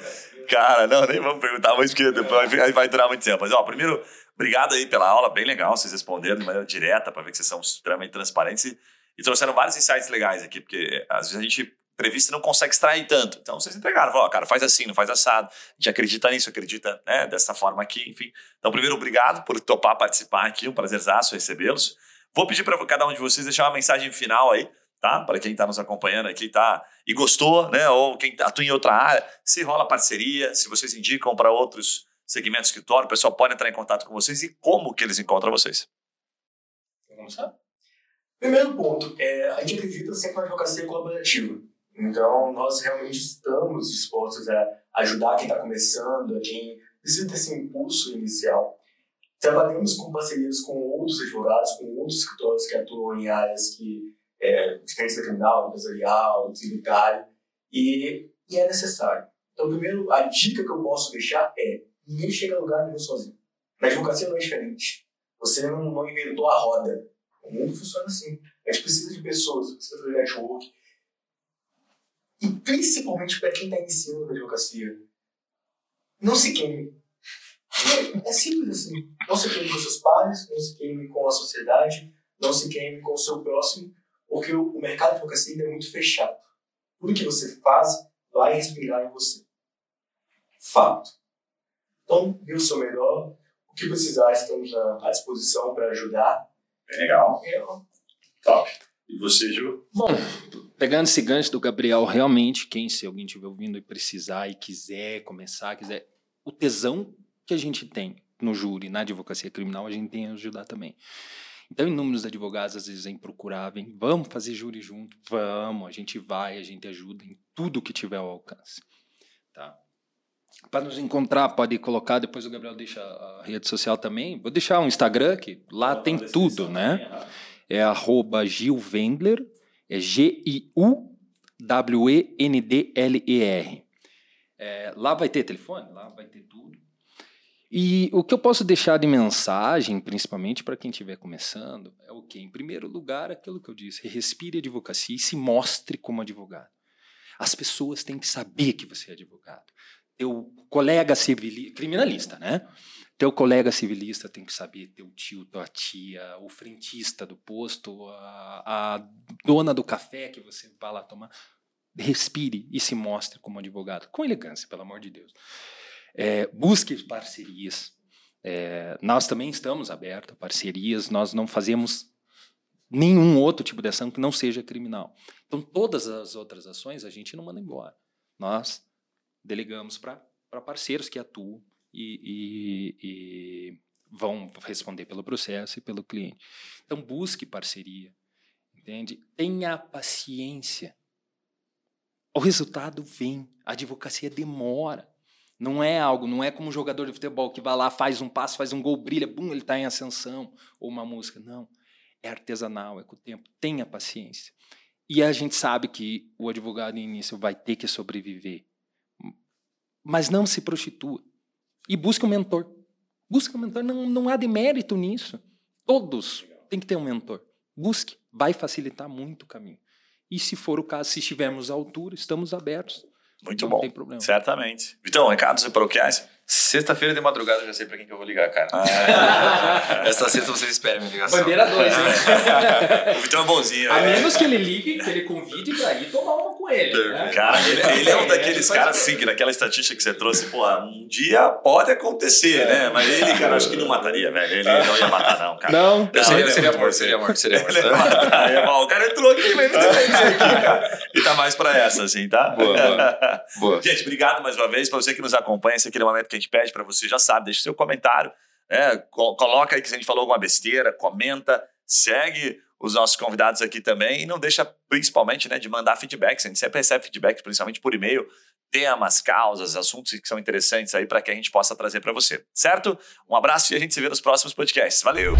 Cara, não, nem vamos perguntar muito, porque depois vai durar muito tempo. Mas, ó, primeiro, obrigado aí pela aula, bem legal, vocês responderam de maneira direta, para ver que vocês são extremamente transparentes e, e trouxeram vários insights legais aqui, porque às vezes a gente entrevista não consegue extrair tanto. Então vocês entregaram, falaram, cara, faz assim, não faz assado. A gente acredita nisso, acredita né, dessa forma aqui, enfim. Então, primeiro, obrigado por topar participar aqui, um prazerzaço recebê-los. Vou pedir para cada um de vocês deixar uma mensagem final aí, tá? Para quem está nos acompanhando aqui, tá? E gostou, né? Ou quem atua em outra área, se rola parceria, se vocês indicam para outros segmentos que tornam, o pessoal pode entrar em contato com vocês e como que eles encontram vocês. Vamos lá? Primeiro ponto, é, a gente acredita sempre na advocacia colaborativa. Então, nós realmente estamos dispostos a ajudar quem está começando, a quem precisa desse impulso inicial. Trabalhamos com parcerias com outros advogados, com outros escritórios que atuam em áreas que é, diferença criminal, empresarial, tributário, e, e é necessário. Então, primeiro, a dica que eu posso deixar é: ninguém chega a lugar nenhum sozinho. Na advocacia não é diferente. Você não, não inventou a roda. O mundo funciona assim. A gente precisa de pessoas, precisa fazer network. E principalmente para quem está iniciando na advocacia, não se queime. É, simples assim. Não se queime com seus pais, não se queime com a sociedade, não se queime com o seu próximo, porque o, o mercado de advocacia ainda é muito fechado. Tudo que você faz vai respirar em você. Fato. Então, dê o seu melhor. O que precisar, estamos à, disposição para ajudar. É legal. É, top. E você, Ju? Bom, pegando esse gancho do Gabriel, realmente, quem, se alguém estiver ouvindo e precisar e quiser começar, quiser, o tesão que a gente tem no júri, na advocacia criminal, a gente tem a ajudar também. Então, inúmeros advogados às vezes vêm procurar, vem, vamos fazer júri junto, vamos, a gente vai, a gente ajuda em tudo que tiver ao alcance. Tá? Para nos encontrar, pode colocar, depois o Gabriel deixa a rede social também. Vou deixar um Instagram, que lá tem tudo, né? É arroba Gil Wendler, é G-I-U-W-E-N-D-L-E-R. É, lá vai ter telefone, lá vai ter tudo. E o que eu posso deixar de mensagem, principalmente para quem estiver começando, é o que? Em primeiro lugar, aquilo que eu disse: respire advocacia e se mostre como advogado. As pessoas têm que saber que você é advogado. Teu colega civilista, criminalista, né? Teu colega civilista tem que saber, teu tio, tua tia, o frentista do posto, a, a dona do café que você vai lá tomar. Respire e se mostre como advogado, com elegância, pelo amor de Deus. É, busque parcerias. É, nós também estamos abertos a parcerias, nós não fazemos nenhum outro tipo de ação que não seja criminal. Então, todas as outras ações a gente não manda embora. Nós delegamos para parceiros que atuam e, e, e, vão responder pelo processo e pelo cliente. Então, busque parceria, entende? Tenha paciência. O resultado vem, a advocacia demora. Não é algo, não é como um jogador de futebol que vai lá, faz um passo, faz um gol, brilha, bum, ele está em ascensão, ou uma música. Não. É artesanal, é com o tempo. Tenha paciência. E a gente sabe que o advogado em início vai ter que sobreviver. Mas não se prostitua. E busque um mentor. Busque um mentor, não, não há demérito nisso. Todos têm que ter um mentor. Busque, vai facilitar muito o caminho. E se for o caso, se estivermos à altura, estamos abertos. Muito não bom. Tem problema. Certamente. Vitão, recados e paroquiais? Sexta-feira de madrugada eu já sei pra quem que eu vou ligar, cara. Ah. Essa sexta vocês esperem minha ligação. Bandeira 2, hein? o Vitão é bonzinho. A é. menos que ele ligue, que ele convide pra ir tomar uma com ele. Né? Cara, ele, ele, é um daqueles é, caras assim, que naquela estatística que você trouxe, pô, um dia pode acontecer, né? Mas ele, cara, acho que não mataria, velho. Ele não ia matar, não, cara. Não, não seria, seria morto, seria morto, seria morto. o cara entrou aqui, mas não aqui, cara. E tá mais pra essa, assim, tá? Boa, boa. boa. Gente, obrigado mais uma vez. Pra você que nos acompanha, esse é aquele momento que a gente pede pra você, já sabe, deixa seu comentário, né? coloca aí que a gente falou alguma besteira, comenta, segue os nossos convidados aqui também e não deixa principalmente né, de mandar feedbacks. A gente sempre recebe feedback, principalmente por e-mail, temas, causas, assuntos que são interessantes aí para que a gente possa trazer para você, certo? Um abraço e a gente se vê nos próximos podcasts. Valeu!